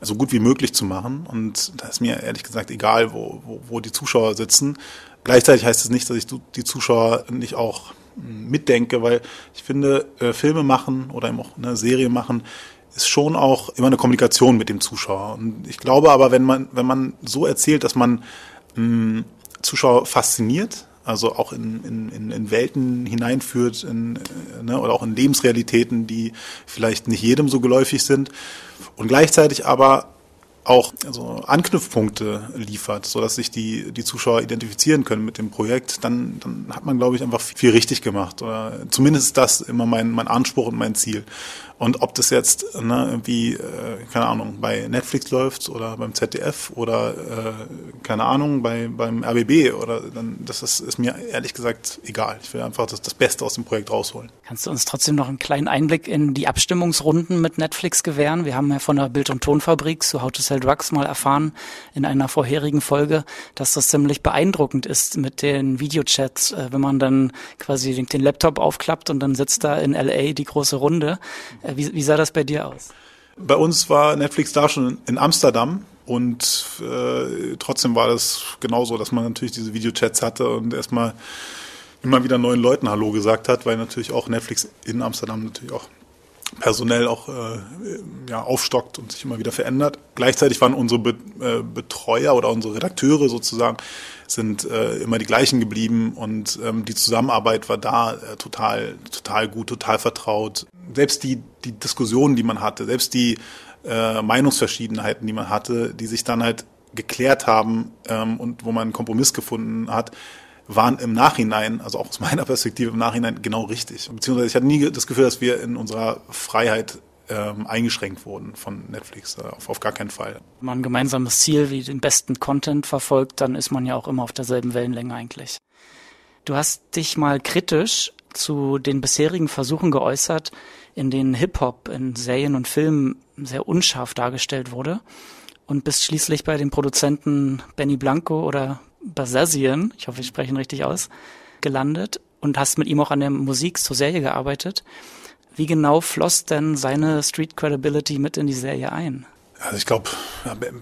so gut wie möglich zu machen. Und da ist mir ehrlich gesagt egal, wo, wo, wo die Zuschauer sitzen. Gleichzeitig heißt es nicht, dass ich die Zuschauer nicht auch mitdenke, weil ich finde, äh, Filme machen oder eben auch eine Serie machen, ist schon auch immer eine Kommunikation mit dem Zuschauer. Und ich glaube aber, wenn man, wenn man so erzählt, dass man mh, hm, Zuschauer fasziniert, also auch in, in, in Welten hineinführt in, äh, ne, oder auch in Lebensrealitäten, die vielleicht nicht jedem so geläufig sind und gleichzeitig aber auch also Anknüpfpunkte liefert, so dass sich die, die Zuschauer identifizieren können mit dem Projekt, dann, dann hat man, glaube ich, einfach viel richtig gemacht. Oder zumindest ist das immer mein, mein Anspruch und mein Ziel. Und ob das jetzt ne, irgendwie, äh, keine Ahnung, bei Netflix läuft oder beim ZDF oder äh, keine Ahnung, bei, beim RBB oder dann, das ist, ist mir ehrlich gesagt egal. Ich will einfach das, das Beste aus dem Projekt rausholen. Kannst du uns trotzdem noch einen kleinen Einblick in die Abstimmungsrunden mit Netflix gewähren? Wir haben ja von der Bild- und Tonfabrik zu How to Sell Drugs mal erfahren in einer vorherigen Folge, dass das ziemlich beeindruckend ist mit den Videochats, äh, wenn man dann quasi den, den Laptop aufklappt und dann sitzt da in LA die große Runde. Äh, wie, wie sah das bei dir aus? Bei uns war Netflix da schon in Amsterdam und äh, trotzdem war das genauso, dass man natürlich diese Videochats hatte und erstmal immer wieder neuen Leuten Hallo gesagt hat, weil natürlich auch Netflix in Amsterdam natürlich auch personell auch äh, ja, aufstockt und sich immer wieder verändert. Gleichzeitig waren unsere Be äh, Betreuer oder unsere Redakteure sozusagen sind äh, immer die gleichen geblieben und ähm, die Zusammenarbeit war da äh, total, total gut, total vertraut. Selbst die, die Diskussionen, die man hatte, selbst die äh, Meinungsverschiedenheiten, die man hatte, die sich dann halt geklärt haben ähm, und wo man einen Kompromiss gefunden hat, waren im Nachhinein, also auch aus meiner Perspektive im Nachhinein genau richtig. Beziehungsweise ich hatte nie das Gefühl, dass wir in unserer Freiheit ähm, eingeschränkt wurden von Netflix. Äh, auf, auf gar keinen Fall. Wenn man ein gemeinsames Ziel wie den besten Content verfolgt, dann ist man ja auch immer auf derselben Wellenlänge eigentlich. Du hast dich mal kritisch zu den bisherigen Versuchen geäußert, in denen Hip-Hop in Serien und Filmen sehr unscharf dargestellt wurde und bist schließlich bei dem Produzenten Benny Blanco oder Basazian, ich hoffe, ich spreche ihn richtig aus, gelandet und hast mit ihm auch an der Musik zur Serie gearbeitet. Wie genau floss denn seine Street Credibility mit in die Serie ein? Also ich glaube,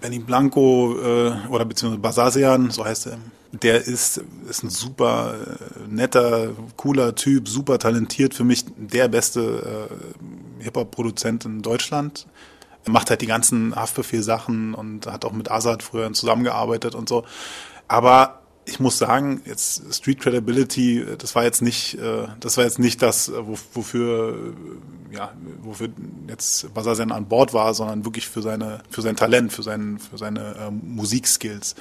Benny Blanco äh, oder beziehungsweise Basasian, so heißt er, der ist, ist ein super äh, netter, cooler Typ, super talentiert, für mich der beste äh, Hip-Hop-Produzent in Deutschland. Er macht halt die ganzen Haftbefehl-Sachen und hat auch mit Azad früher zusammengearbeitet und so. Aber ich muss sagen, jetzt Street Credibility, das war jetzt nicht, äh, das war jetzt nicht das, wofür, ja, wofür jetzt Basazen an Bord war, sondern wirklich für seine, für sein Talent, für seinen, für seine Musikskills.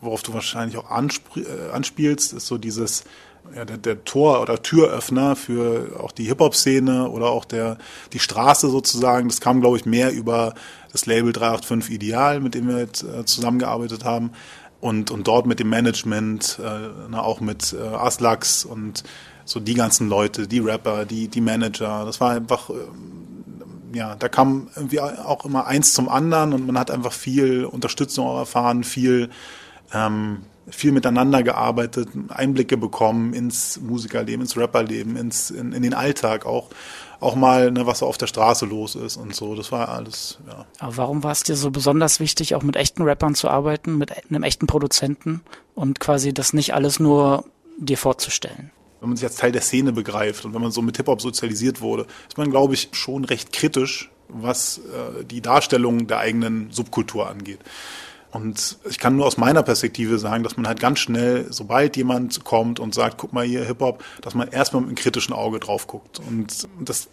Worauf du wahrscheinlich auch äh, anspielst, ist so dieses, ja, der, der Tor- oder Türöffner für auch die Hip-Hop-Szene oder auch der, die Straße sozusagen. Das kam, glaube ich, mehr über das Label 385 Ideal, mit dem wir jetzt, äh, zusammengearbeitet haben. Und, und dort mit dem Management, äh, na, auch mit äh, Aslax und so die ganzen Leute, die Rapper, die, die Manager. Das war einfach, äh, ja, da kam irgendwie auch immer eins zum anderen und man hat einfach viel Unterstützung erfahren, viel ähm, viel miteinander gearbeitet, Einblicke bekommen ins Musikerleben, ins Rapperleben, ins, in, in den Alltag auch. Auch mal, ne, was so auf der Straße los ist und so. Das war alles, ja. Aber warum war es dir so besonders wichtig, auch mit echten Rappern zu arbeiten, mit einem echten Produzenten und quasi das nicht alles nur dir vorzustellen? Wenn man sich als Teil der Szene begreift und wenn man so mit Hip-Hop sozialisiert wurde, ist man, glaube ich, schon recht kritisch, was äh, die Darstellung der eigenen Subkultur angeht. Und ich kann nur aus meiner Perspektive sagen, dass man halt ganz schnell, sobald jemand kommt und sagt, guck mal hier Hip-Hop, dass man erstmal mit einem kritischen Auge drauf guckt. Und das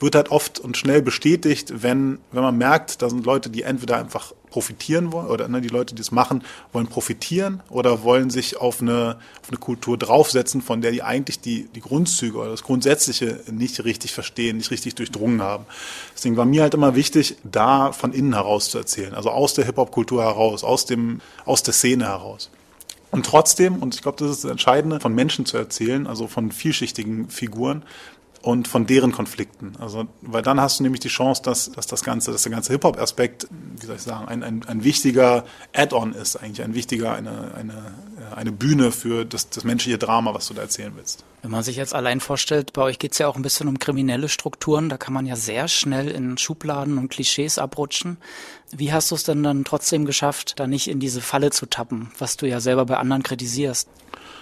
wird halt oft und schnell bestätigt, wenn, wenn man merkt, da sind Leute, die entweder einfach profitieren wollen oder ne, die Leute, die es machen, wollen profitieren oder wollen sich auf eine, auf eine Kultur draufsetzen, von der die eigentlich die, die Grundzüge oder das Grundsätzliche nicht richtig verstehen, nicht richtig durchdrungen haben. Deswegen war mir halt immer wichtig, da von innen heraus zu erzählen, also aus der Hip-Hop-Kultur heraus, aus, dem, aus der Szene heraus. Und trotzdem, und ich glaube, das ist das Entscheidende, von Menschen zu erzählen, also von vielschichtigen Figuren, und von deren Konflikten. Also, weil dann hast du nämlich die Chance, dass, dass das ganze, dass der ganze Hip-Hop-Aspekt, wie soll ich sagen, ein, ein, ein wichtiger Add-on ist, eigentlich ein wichtiger, eine, eine, eine Bühne für das, das menschliche Drama, was du da erzählen willst. Wenn man sich jetzt allein vorstellt, bei euch geht es ja auch ein bisschen um kriminelle Strukturen, da kann man ja sehr schnell in Schubladen und Klischees abrutschen. Wie hast du es denn dann trotzdem geschafft, da nicht in diese Falle zu tappen, was du ja selber bei anderen kritisierst?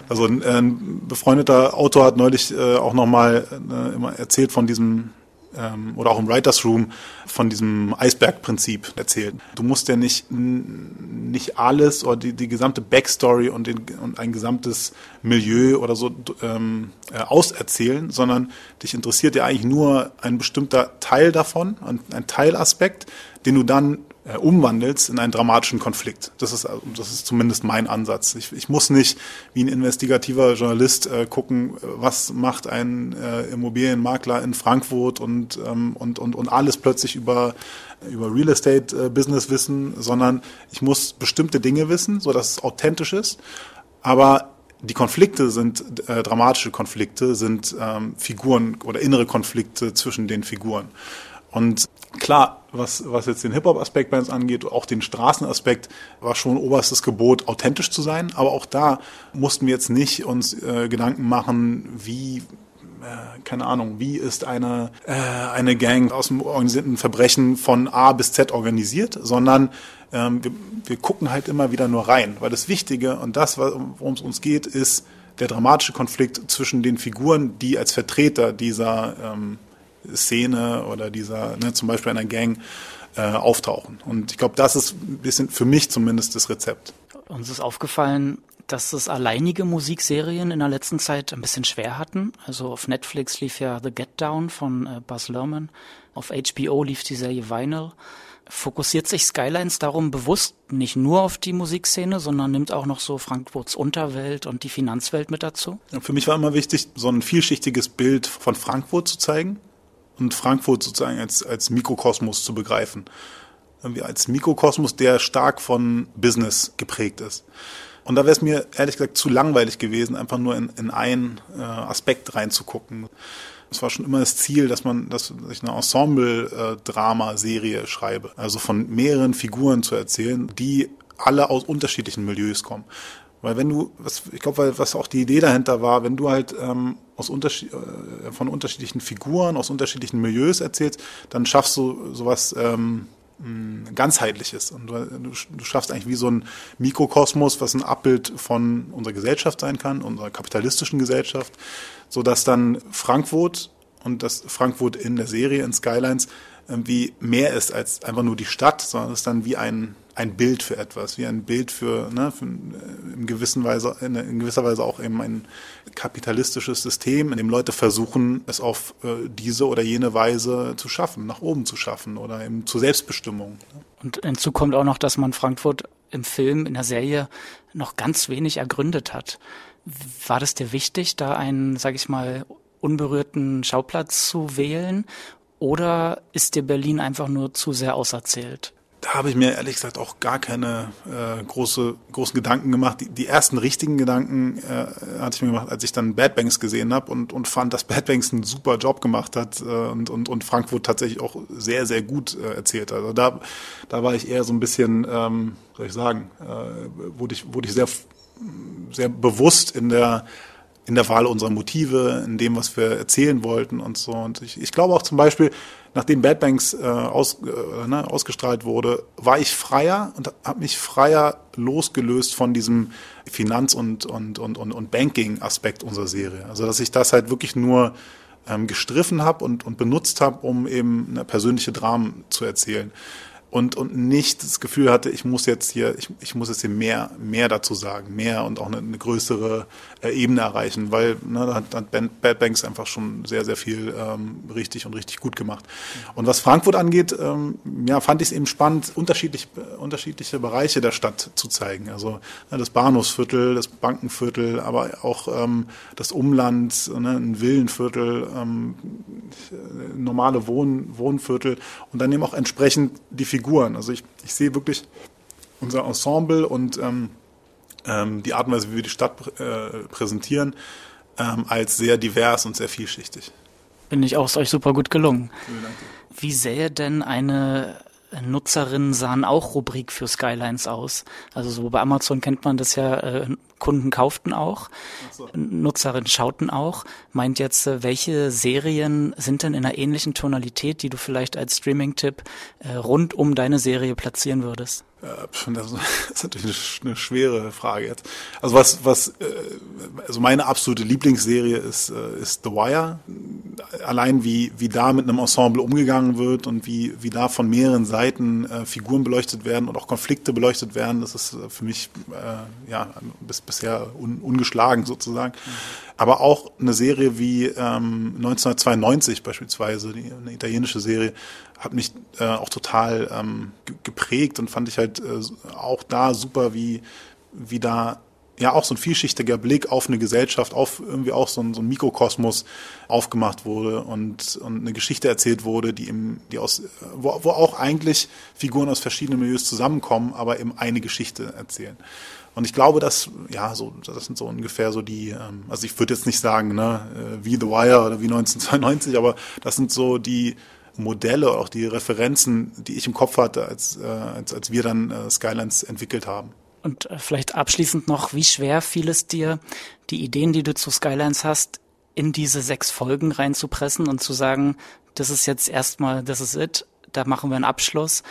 Also ein, ein befreundeter Autor hat neulich äh, auch nochmal äh, immer erzählt von diesem ähm, oder auch im Writers Room von diesem Eisbergprinzip erzählt. Du musst ja nicht nicht alles oder die, die gesamte Backstory und, den, und ein gesamtes Milieu oder so ähm, äh, auserzählen, sondern dich interessiert ja eigentlich nur ein bestimmter Teil davon, ein, ein Teilaspekt, den du dann äh, umwandelst in einen dramatischen Konflikt. Das ist, das ist zumindest mein Ansatz. Ich, ich muss nicht wie ein investigativer Journalist äh, gucken, was macht ein äh, Immobilienmakler in Frankfurt und, ähm, und, und, und alles plötzlich über, über Real Estate äh, Business wissen, sondern ich muss bestimmte Dinge wissen, so dass es authentisch ist. Aber die Konflikte sind äh, dramatische Konflikte, sind ähm, Figuren oder innere Konflikte zwischen den Figuren. Und klar, was, was jetzt den Hip-Hop-Aspekt bei uns angeht, auch den Straßenaspekt, war schon oberstes Gebot, authentisch zu sein. Aber auch da mussten wir jetzt nicht uns äh, Gedanken machen, wie äh, keine Ahnung, wie ist eine, äh, eine Gang aus dem organisierten Verbrechen von A bis Z organisiert, sondern ähm, wir, wir gucken halt immer wieder nur rein, weil das Wichtige und das, worum es uns geht, ist der dramatische Konflikt zwischen den Figuren, die als Vertreter dieser ähm, Szene oder dieser, ne, zum Beispiel einer Gang, äh, auftauchen. Und ich glaube, das ist ein bisschen für mich zumindest das Rezept. Uns ist aufgefallen, dass es alleinige Musikserien in der letzten Zeit ein bisschen schwer hatten. Also auf Netflix lief ja The Get Down von äh, Buzz Lerman, auf HBO lief die Serie Vinyl. Fokussiert sich Skylines darum bewusst nicht nur auf die Musikszene, sondern nimmt auch noch so Frankfurts Unterwelt und die Finanzwelt mit dazu? Für mich war immer wichtig, so ein vielschichtiges Bild von Frankfurt zu zeigen und Frankfurt sozusagen als, als Mikrokosmos zu begreifen. Irgendwie als Mikrokosmos, der stark von Business geprägt ist. Und da wäre es mir ehrlich gesagt zu langweilig gewesen, einfach nur in, in einen äh, Aspekt reinzugucken. Es war schon immer das Ziel, dass man, dass ich eine Ensemble-Drama-Serie schreibe. Also von mehreren Figuren zu erzählen, die alle aus unterschiedlichen Milieus kommen. Weil wenn du, was, ich glaube, was auch die Idee dahinter war, wenn du halt ähm, aus unterschied, äh, von unterschiedlichen Figuren, aus unterschiedlichen Milieus erzählst, dann schaffst du sowas, ähm, mh, ganzheitlich ist. Und du, du schaffst eigentlich wie so ein Mikrokosmos, was ein Abbild von unserer Gesellschaft sein kann, unserer kapitalistischen Gesellschaft, so dass dann Frankfurt und das Frankfurt in der Serie in Skylines irgendwie mehr ist als einfach nur die Stadt, sondern es ist dann wie ein, ein Bild für etwas, wie ein Bild für, ne, für äh, in, gewissen Weise, in, gewisser Weise auch eben ein kapitalistisches System, in dem Leute versuchen, es auf äh, diese oder jene Weise zu schaffen, nach oben zu schaffen oder eben zur Selbstbestimmung. Und hinzu kommt auch noch, dass man Frankfurt im Film, in der Serie noch ganz wenig ergründet hat. War das dir wichtig, da einen, sag ich mal, unberührten Schauplatz zu wählen? Oder ist dir Berlin einfach nur zu sehr auserzählt? Da habe ich mir ehrlich gesagt auch gar keine äh, große, großen Gedanken gemacht. Die, die ersten richtigen Gedanken äh, hatte ich mir gemacht, als ich dann Bad Banks gesehen habe und, und fand, dass Bad Banks einen super Job gemacht hat äh, und, und, und Frankfurt tatsächlich auch sehr, sehr gut äh, erzählt hat. Also da, da war ich eher so ein bisschen, ähm, soll ich sagen, äh, wurde ich, wurde ich sehr, sehr bewusst in der in der Wahl unserer Motive, in dem, was wir erzählen wollten und so. Und ich, ich glaube auch zum Beispiel, nachdem Bad Banks äh, aus, äh, ne, ausgestrahlt wurde, war ich freier und habe mich freier losgelöst von diesem Finanz- und, und, und, und, und Banking-Aspekt unserer Serie. Also dass ich das halt wirklich nur ähm, gestriffen habe und, und benutzt habe, um eben eine persönliche Dramen zu erzählen und, und nicht das Gefühl hatte, ich muss jetzt hier, ich, ich muss jetzt hier mehr, mehr dazu sagen, mehr und auch eine, eine größere äh, Ebene erreichen, weil ne, da hat, hat Bad Banks einfach schon sehr, sehr viel ähm, richtig und richtig gut gemacht. Und was Frankfurt angeht, ähm, ja, fand ich es eben spannend, unterschiedlich, unterschiedliche Bereiche der Stadt zu zeigen. Also ne, das Bahnhofsviertel, das Bankenviertel, aber auch ähm, das Umland, ne, ein Villenviertel, ähm, normale Wohn, Wohnviertel und dann eben auch entsprechend die Figuren Figuren. Also ich, ich sehe wirklich unser Ensemble und ähm, ähm, die Art und Weise, wie wir die Stadt äh, präsentieren, ähm, als sehr divers und sehr vielschichtig. Finde ich auch, ist euch super gut gelungen. Wie sähe denn eine Nutzerinnen sahen auch Rubrik für Skylines aus. Also so bei Amazon kennt man das ja, äh, Kunden kauften auch, so. Nutzerinnen schauten auch. Meint jetzt, äh, welche Serien sind denn in einer ähnlichen Tonalität, die du vielleicht als Streaming-Tipp äh, rund um deine Serie platzieren würdest? Das ist natürlich eine schwere Frage jetzt. Also was, was, äh, also meine absolute Lieblingsserie ist, äh, ist The Wire. Allein wie, wie da mit einem Ensemble umgegangen wird und wie, wie da von mehreren Seiten äh, Figuren beleuchtet werden und auch Konflikte beleuchtet werden, das ist für mich äh, ja bis, bisher un, ungeschlagen sozusagen. Mhm. Aber auch eine Serie wie ähm, 1992 beispielsweise, die, eine italienische Serie, hat mich äh, auch total ähm, geprägt und fand ich halt äh, auch da super, wie, wie da ja auch so ein vielschichtiger Blick auf eine Gesellschaft, auf irgendwie auch so ein, so ein Mikrokosmos aufgemacht wurde und, und eine Geschichte erzählt wurde, die im, die aus, wo, wo auch eigentlich Figuren aus verschiedenen Milieus zusammenkommen, aber eben eine Geschichte erzählen. Und ich glaube, dass, ja, so, das sind so ungefähr so die, ähm, also ich würde jetzt nicht sagen, ne, äh, wie The Wire oder wie 1992, aber das sind so die Modelle, auch die Referenzen, die ich im Kopf hatte, als, äh, als, als wir dann äh, Skylines entwickelt haben. Und äh, vielleicht abschließend noch, wie schwer fiel es dir, die Ideen, die du zu Skylines hast, in diese sechs Folgen reinzupressen und zu sagen, das ist jetzt erstmal, das ist it, da machen wir einen Abschluss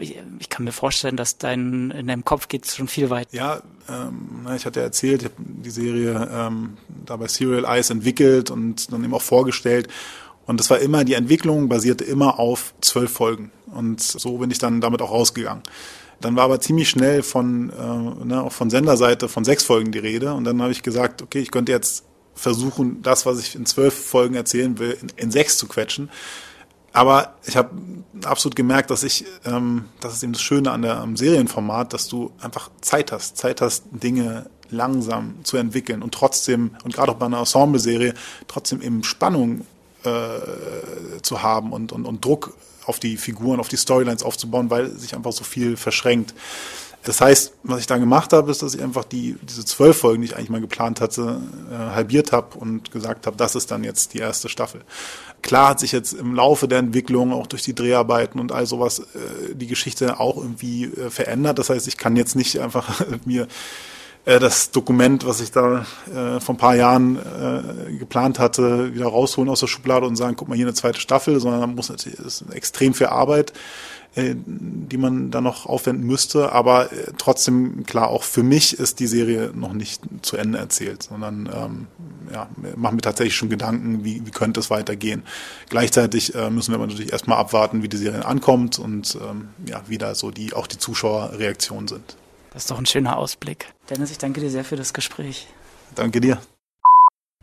ich kann mir vorstellen, dass dein, in deinem Kopf geht schon viel weiter. Ja, ähm, ich hatte erzählt, ich habe die Serie ähm, da bei Serial Eyes entwickelt und dann eben auch vorgestellt. Und das war immer, die Entwicklung basierte immer auf zwölf Folgen. Und so bin ich dann damit auch rausgegangen. Dann war aber ziemlich schnell von, äh, ne, auch von Senderseite von sechs Folgen die Rede. Und dann habe ich gesagt, okay, ich könnte jetzt versuchen, das, was ich in zwölf Folgen erzählen will, in, in sechs zu quetschen. Aber ich habe absolut gemerkt, dass ich, ähm, das ist eben das Schöne an der, am Serienformat, dass du einfach Zeit hast, Zeit hast, Dinge langsam zu entwickeln und trotzdem, und gerade auch bei einer Ensemble-Serie, trotzdem eben Spannung äh, zu haben und, und, und Druck auf die Figuren, auf die Storylines aufzubauen, weil sich einfach so viel verschränkt. Das heißt, was ich dann gemacht habe, ist, dass ich einfach die, diese zwölf Folgen, die ich eigentlich mal geplant hatte, äh, halbiert habe und gesagt habe, das ist dann jetzt die erste Staffel. Klar hat sich jetzt im Laufe der Entwicklung, auch durch die Dreharbeiten und all sowas, äh, die Geschichte auch irgendwie äh, verändert. Das heißt, ich kann jetzt nicht einfach mir äh, das Dokument, was ich da äh, vor ein paar Jahren äh, geplant hatte, wieder rausholen aus der Schublade und sagen, guck mal, hier eine zweite Staffel, sondern muss natürlich, ist extrem viel Arbeit die man da noch aufwenden müsste. Aber äh, trotzdem, klar, auch für mich ist die Serie noch nicht zu Ende erzählt, sondern ähm, ja, machen mir tatsächlich schon Gedanken, wie, wie könnte es weitergehen. Gleichzeitig äh, müssen wir aber natürlich erstmal abwarten, wie die Serie ankommt und ähm, ja, wie da so die, auch die Zuschauerreaktionen sind. Das ist doch ein schöner Ausblick. Dennis, ich danke dir sehr für das Gespräch. Danke dir.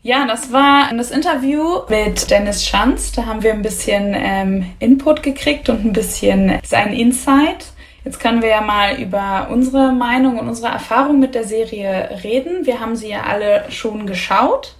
Ja, das war das Interview mit Dennis Schanz. Da haben wir ein bisschen ähm, Input gekriegt und ein bisschen sein Insight. Jetzt können wir ja mal über unsere Meinung und unsere Erfahrung mit der Serie reden. Wir haben sie ja alle schon geschaut.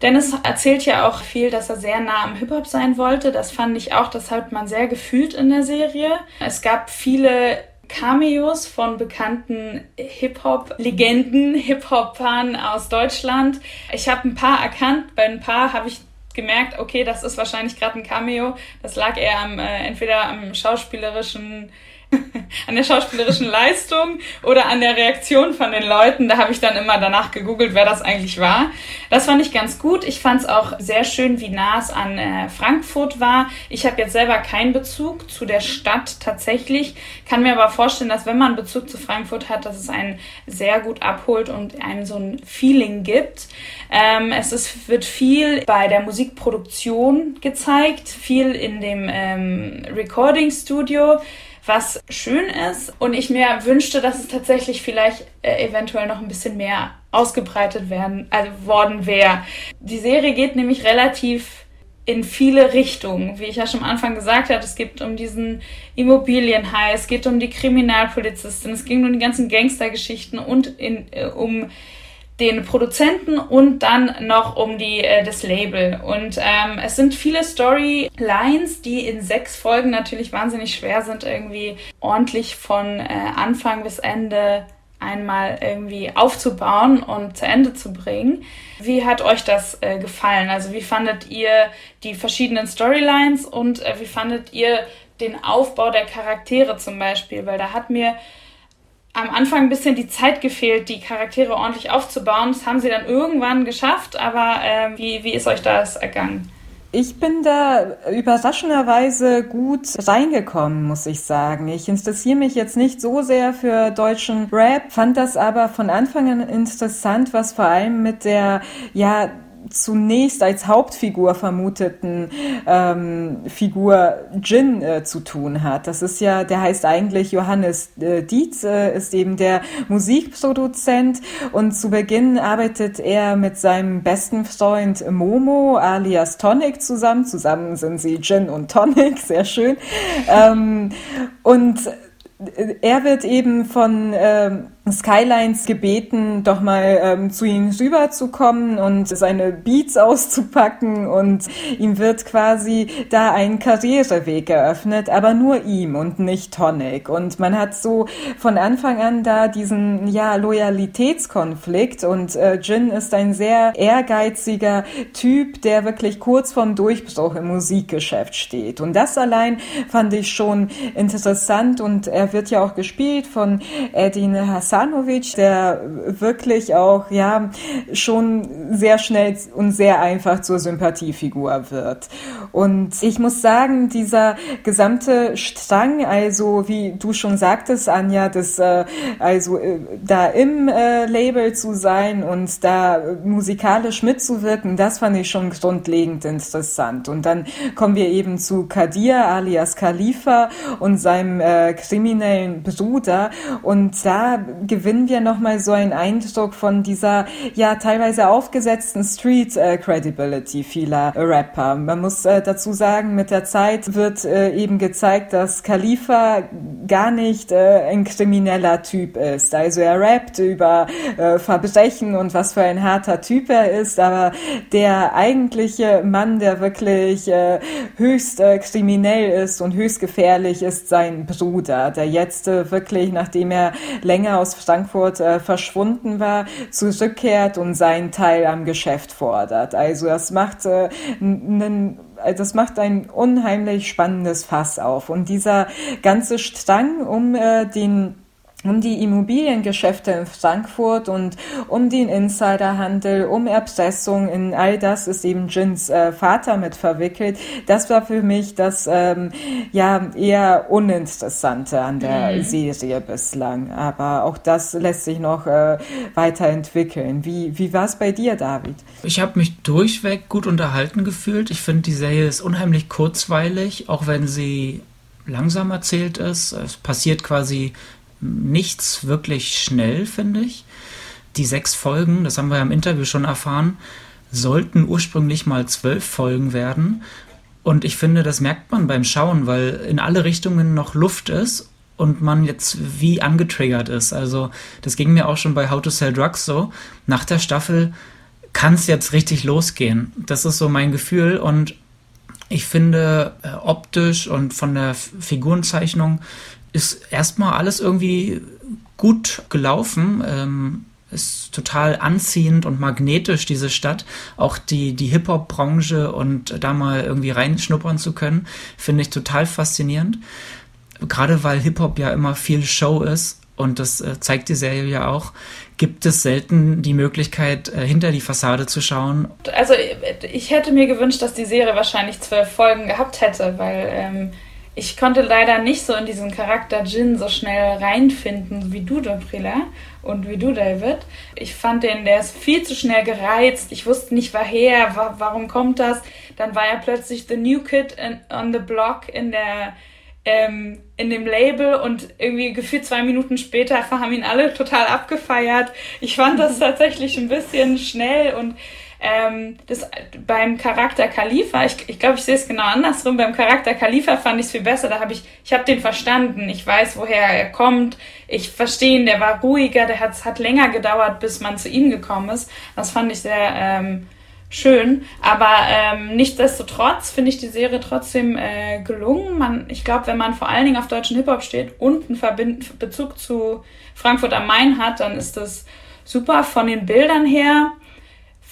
Dennis erzählt ja auch viel, dass er sehr nah am Hip-Hop sein wollte. Das fand ich auch, das hat man sehr gefühlt in der Serie. Es gab viele Cameos von bekannten Hip-Hop-Legenden, Hip-Hopern aus Deutschland. Ich habe ein paar erkannt, bei ein paar habe ich gemerkt, okay, das ist wahrscheinlich gerade ein Cameo. Das lag eher am, äh, entweder am schauspielerischen an der schauspielerischen Leistung oder an der Reaktion von den Leuten. Da habe ich dann immer danach gegoogelt, wer das eigentlich war. Das fand ich ganz gut. Ich fand es auch sehr schön, wie nah es an äh, Frankfurt war. Ich habe jetzt selber keinen Bezug zu der Stadt tatsächlich, kann mir aber vorstellen, dass wenn man Bezug zu Frankfurt hat, dass es einen sehr gut abholt und einem so ein Feeling gibt. Ähm, es ist, wird viel bei der Musikproduktion gezeigt, viel in dem ähm, Recording Studio was schön ist und ich mir wünschte, dass es tatsächlich vielleicht äh, eventuell noch ein bisschen mehr ausgebreitet werden, also worden wäre. Die Serie geht nämlich relativ in viele Richtungen. Wie ich ja schon am Anfang gesagt habe, es geht um diesen Immobilienhai, es geht um die Kriminalpolizistin, es ging um die ganzen Gangstergeschichten und in, äh, um den Produzenten und dann noch um die, äh, das Label. Und ähm, es sind viele Storylines, die in sechs Folgen natürlich wahnsinnig schwer sind, irgendwie ordentlich von äh, Anfang bis Ende einmal irgendwie aufzubauen und zu Ende zu bringen. Wie hat euch das äh, gefallen? Also wie fandet ihr die verschiedenen Storylines und äh, wie fandet ihr den Aufbau der Charaktere zum Beispiel? Weil da hat mir am Anfang ein bisschen die Zeit gefehlt, die Charaktere ordentlich aufzubauen. Das haben sie dann irgendwann geschafft, aber äh, wie, wie ist euch das ergangen? Ich bin da überraschenderweise gut reingekommen, muss ich sagen. Ich interessiere mich jetzt nicht so sehr für deutschen Rap, fand das aber von Anfang an interessant, was vor allem mit der, ja, zunächst als Hauptfigur vermuteten ähm, Figur Jin äh, zu tun hat. Das ist ja, der heißt eigentlich Johannes äh, Dietz, äh, ist eben der Musikproduzent und zu Beginn arbeitet er mit seinem besten Freund Momo alias Tonic zusammen. Zusammen sind sie Jin und Tonic, sehr schön. Ähm, und er wird eben von ähm, Skylines gebeten, doch mal ähm, zu ihm rüberzukommen und seine Beats auszupacken und ihm wird quasi da ein Karriereweg eröffnet, aber nur ihm und nicht Tonic. Und man hat so von Anfang an da diesen ja Loyalitätskonflikt und äh, Jin ist ein sehr ehrgeiziger Typ, der wirklich kurz vorm Durchbruch im Musikgeschäft steht. Und das allein fand ich schon interessant und er wird ja auch gespielt von Edin Hassan Stefanovic, der wirklich auch, ja, schon sehr schnell und sehr einfach zur Sympathiefigur wird. Und ich muss sagen, dieser gesamte Strang, also wie du schon sagtest, Anja, das, äh, also äh, da im äh, Label zu sein und da musikalisch mitzuwirken, das fand ich schon grundlegend interessant. Und dann kommen wir eben zu Kadir alias Khalifa und seinem äh, kriminellen Bruder und da gewinnen wir nochmal so einen Eindruck von dieser ja teilweise aufgesetzten Street äh, Credibility vieler Rapper. Man muss äh, dazu sagen, mit der Zeit wird äh, eben gezeigt, dass Khalifa gar nicht äh, ein krimineller Typ ist. Also er rappt über äh, Verbrechen und was für ein harter Typ er ist, aber der eigentliche Mann, der wirklich höchst kriminell ist und höchst gefährlich, ist sein Bruder, der jetzt wirklich, nachdem er länger aus Frankfurt äh, verschwunden war, zurückkehrt und seinen Teil am Geschäft fordert. Also das macht äh, einen das macht ein unheimlich spannendes Fass auf. Und dieser ganze Strang um äh, den um die Immobiliengeschäfte in Frankfurt und um den Insiderhandel, um Erpressung, in all das ist eben Jins äh, Vater mit verwickelt. Das war für mich das ähm, ja eher uninteressante an der mhm. Serie bislang. Aber auch das lässt sich noch äh, weiterentwickeln. Wie, wie war es bei dir, David? Ich habe mich durchweg gut unterhalten gefühlt. Ich finde, die Serie ist unheimlich kurzweilig, auch wenn sie langsam erzählt ist. Es passiert quasi nichts wirklich schnell, finde ich. Die sechs Folgen, das haben wir ja im Interview schon erfahren, sollten ursprünglich mal zwölf Folgen werden. Und ich finde, das merkt man beim Schauen, weil in alle Richtungen noch Luft ist und man jetzt wie angetriggert ist. Also das ging mir auch schon bei How to Sell Drugs so. Nach der Staffel kann es jetzt richtig losgehen. Das ist so mein Gefühl und ich finde äh, optisch und von der Figurenzeichnung ist erstmal alles irgendwie gut gelaufen. Ähm, ist total anziehend und magnetisch, diese Stadt. Auch die, die Hip-Hop-Branche und da mal irgendwie reinschnuppern zu können, finde ich total faszinierend. Gerade weil Hip-Hop ja immer viel Show ist und das äh, zeigt die Serie ja auch, gibt es selten die Möglichkeit, äh, hinter die Fassade zu schauen. Also ich hätte mir gewünscht, dass die Serie wahrscheinlich zwölf Folgen gehabt hätte, weil ähm, ich konnte leider nicht so in diesen Charakter Jin so schnell reinfinden, wie du, Dobrila und wie du, David. Ich fand den, der ist viel zu schnell gereizt. Ich wusste nicht, woher, wa warum kommt das. Dann war er plötzlich the new kid in, on the block in der ähm, in dem Label und irgendwie gefühlt zwei Minuten später haben ihn alle total abgefeiert. Ich fand das tatsächlich ein bisschen schnell und ähm, das, beim Charakter Khalifa, ich, ich glaube, ich sehe es genau andersrum. Beim Charakter Khalifa fand ich es viel besser. Da habe ich, ich habe den verstanden. Ich weiß, woher er kommt. Ich verstehe ihn. Der war ruhiger. Der hat, hat länger gedauert, bis man zu ihm gekommen ist. Das fand ich sehr ähm, schön. Aber ähm, nichtsdestotrotz finde ich die Serie trotzdem äh, gelungen. Man, ich glaube, wenn man vor allen Dingen auf deutschen Hip-Hop steht und einen Verbind Bezug zu Frankfurt am Main hat, dann ist das super von den Bildern her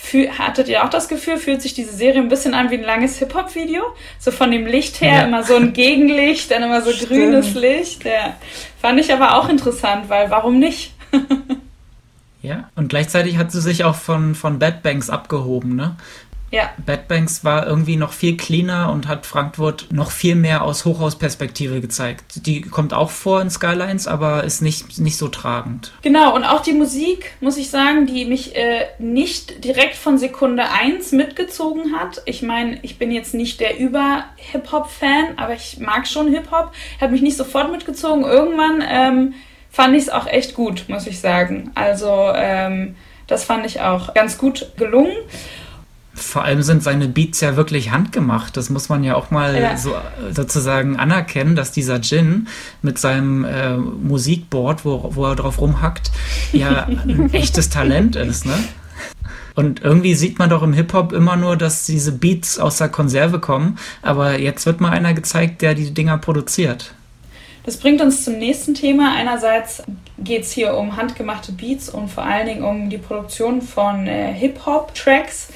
Fühl, hattet ihr auch das Gefühl, fühlt sich diese Serie ein bisschen an wie ein langes Hip-Hop-Video? So von dem Licht her, ja. immer so ein Gegenlicht, dann immer so Stimmt. grünes Licht. Ja. Fand ich aber auch interessant, weil warum nicht? ja, und gleichzeitig hat sie sich auch von, von Bad Banks abgehoben, ne? Ja. Bad Banks war irgendwie noch viel cleaner und hat Frankfurt noch viel mehr aus Hochhausperspektive gezeigt. Die kommt auch vor in Skylines, aber ist nicht, nicht so tragend. Genau, und auch die Musik, muss ich sagen, die mich äh, nicht direkt von Sekunde 1 mitgezogen hat. Ich meine, ich bin jetzt nicht der Über-Hip-Hop-Fan, aber ich mag schon Hip-Hop. Hat mich nicht sofort mitgezogen. Irgendwann ähm, fand ich es auch echt gut, muss ich sagen. Also, ähm, das fand ich auch ganz gut gelungen vor allem sind seine Beats ja wirklich handgemacht. Das muss man ja auch mal ja. so sozusagen anerkennen, dass dieser Jin mit seinem äh, Musikboard, wo, wo er drauf rumhackt, ja ein echtes Talent ist, ne? Und irgendwie sieht man doch im Hip-Hop immer nur, dass diese Beats aus der Konserve kommen. Aber jetzt wird mal einer gezeigt, der die Dinger produziert. Das bringt uns zum nächsten Thema. Einerseits geht es hier um handgemachte Beats und vor allen Dingen um die Produktion von äh, Hip-Hop-Tracks.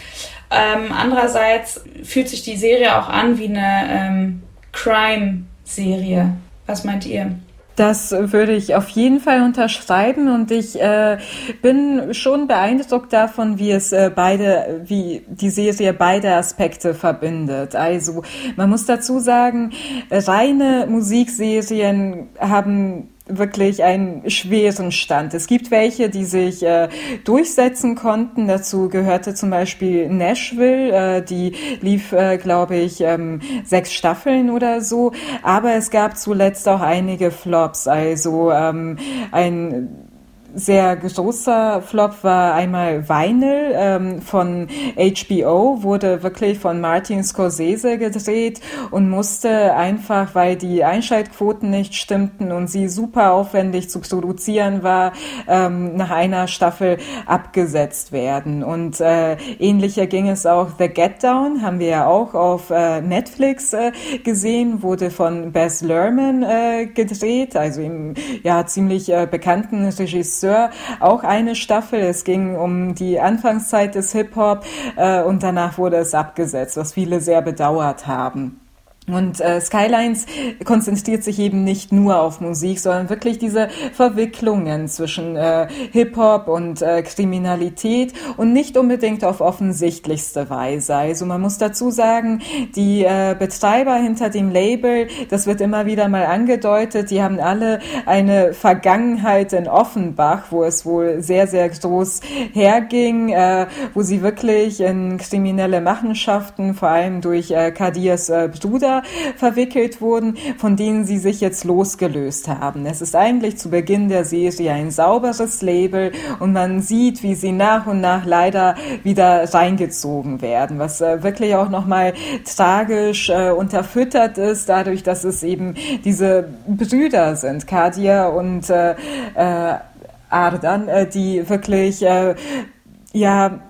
Ähm, andererseits fühlt sich die Serie auch an wie eine ähm, Crime-Serie. Was meint ihr? Das würde ich auf jeden Fall unterschreiben und ich äh, bin schon beeindruckt davon, wie es äh, beide, wie die Serie beide Aspekte verbindet. Also man muss dazu sagen, reine Musikserien haben wirklich einen schweren Stand. Es gibt welche, die sich äh, durchsetzen konnten. Dazu gehörte zum Beispiel Nashville, äh, die lief, äh, glaube ich, ähm, sechs Staffeln oder so. Aber es gab zuletzt auch einige Flops. Also ähm, ein sehr großer Flop war einmal Vinyl ähm, von HBO, wurde wirklich von Martin Scorsese gedreht und musste einfach, weil die Einschaltquoten nicht stimmten und sie super aufwendig zu produzieren war, ähm, nach einer Staffel abgesetzt werden. Und äh, ähnlicher ging es auch The Get Down, haben wir ja auch auf äh, Netflix äh, gesehen, wurde von Bess Lerman äh, gedreht, also im ja ziemlich äh, bekannten Regisseur Regisseur auch eine Staffel. Es ging um die Anfangszeit des Hip-Hop äh, und danach wurde es abgesetzt, was viele sehr bedauert haben. Und äh, Skylines konzentriert sich eben nicht nur auf Musik, sondern wirklich diese Verwicklungen zwischen äh, Hip-Hop und äh, Kriminalität und nicht unbedingt auf offensichtlichste Weise. Also man muss dazu sagen, die äh, Betreiber hinter dem Label, das wird immer wieder mal angedeutet, die haben alle eine Vergangenheit in Offenbach, wo es wohl sehr, sehr groß herging, äh, wo sie wirklich in kriminelle Machenschaften, vor allem durch äh, Kadirs äh, Bruder, verwickelt wurden, von denen sie sich jetzt losgelöst haben. Es ist eigentlich zu Beginn der Serie ein sauberes Label und man sieht, wie sie nach und nach leider wieder reingezogen werden, was äh, wirklich auch nochmal tragisch äh, unterfüttert ist, dadurch, dass es eben diese Brüder sind, Kadia und äh, äh, Ardan, die wirklich ja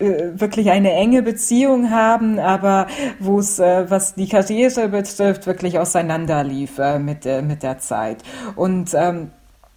wirklich eine enge Beziehung haben, aber wo es, äh, was die Karriere betrifft, wirklich auseinanderlief äh, mit, äh, mit der Zeit. Und ähm,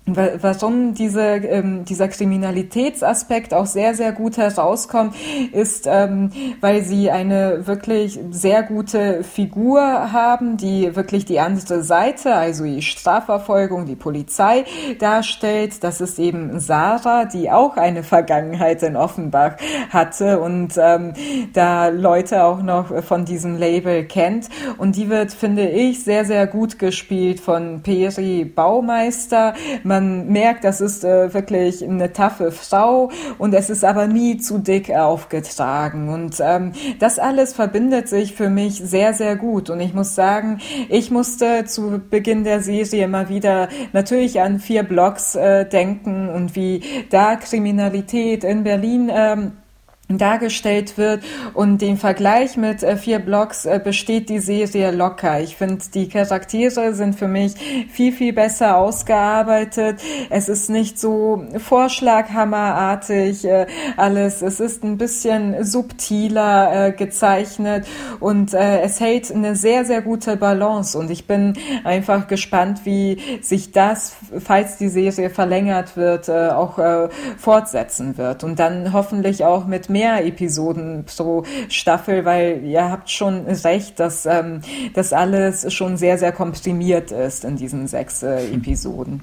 Warum diese, ähm, dieser Kriminalitätsaspekt auch sehr, sehr gut herauskommt, ist, ähm, weil sie eine wirklich sehr gute Figur haben, die wirklich die andere Seite, also die Strafverfolgung, die Polizei darstellt. Das ist eben Sarah, die auch eine Vergangenheit in Offenbach hatte und ähm, da Leute auch noch von diesem Label kennt. Und die wird, finde ich, sehr, sehr gut gespielt von Peri Baumeister. Man merkt, das ist äh, wirklich eine taffe Frau und es ist aber nie zu dick aufgetragen. Und ähm, das alles verbindet sich für mich sehr, sehr gut. Und ich muss sagen, ich musste zu Beginn der Serie immer wieder natürlich an vier Blogs äh, denken und wie da Kriminalität in Berlin ähm, dargestellt wird und den Vergleich mit äh, vier Blocks äh, besteht die Serie locker. Ich finde, die Charaktere sind für mich viel, viel besser ausgearbeitet. Es ist nicht so vorschlaghammerartig äh, alles. Es ist ein bisschen subtiler äh, gezeichnet und äh, es hält eine sehr, sehr gute Balance und ich bin einfach gespannt, wie sich das, falls die Serie verlängert wird, äh, auch fortsetzen wird und dann hoffentlich auch mit mehr Episoden pro Staffel, weil ihr habt schon recht, dass ähm, das alles schon sehr, sehr komprimiert ist in diesen sechs äh, Episoden.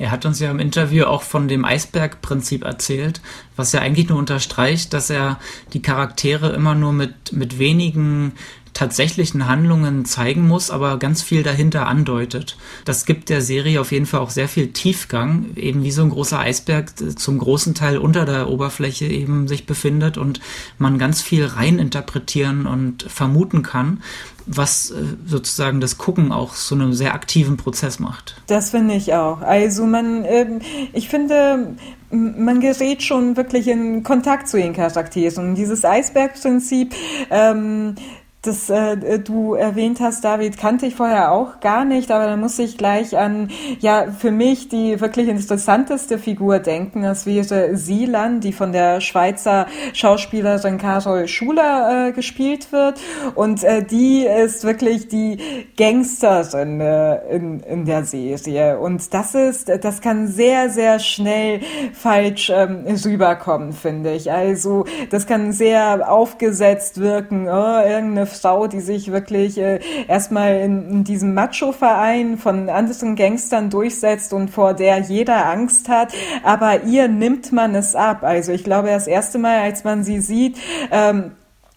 Er hat uns ja im Interview auch von dem Eisbergprinzip erzählt, was ja eigentlich nur unterstreicht, dass er die Charaktere immer nur mit, mit wenigen tatsächlichen Handlungen zeigen muss, aber ganz viel dahinter andeutet. Das gibt der Serie auf jeden Fall auch sehr viel Tiefgang, eben wie so ein großer Eisberg zum großen Teil unter der Oberfläche eben sich befindet und man ganz viel reininterpretieren und vermuten kann, was äh, sozusagen das Gucken auch so einen sehr aktiven Prozess macht. Das finde ich auch. Also man, ähm, ich finde, man gerät schon wirklich in Kontakt zu den Charakteren. Dieses Eisbergprinzip ähm, das äh, du erwähnt hast, David, kannte ich vorher auch gar nicht, aber da muss ich gleich an, ja, für mich die wirklich interessanteste Figur denken. Das wäre Silan, die von der Schweizer Schauspielerin Carol Schuler äh, gespielt wird. Und äh, die ist wirklich die Gangsterin äh, in, in der Serie. Und das ist, das kann sehr, sehr schnell falsch ähm, rüberkommen, finde ich. Also, das kann sehr aufgesetzt wirken. Oh, irgendeine Frau, die sich wirklich äh, erstmal in, in diesem Macho-Verein von anderen Gangstern durchsetzt und vor der jeder Angst hat. Aber ihr nimmt man es ab. Also ich glaube, das erste Mal, als man sie sieht, ähm,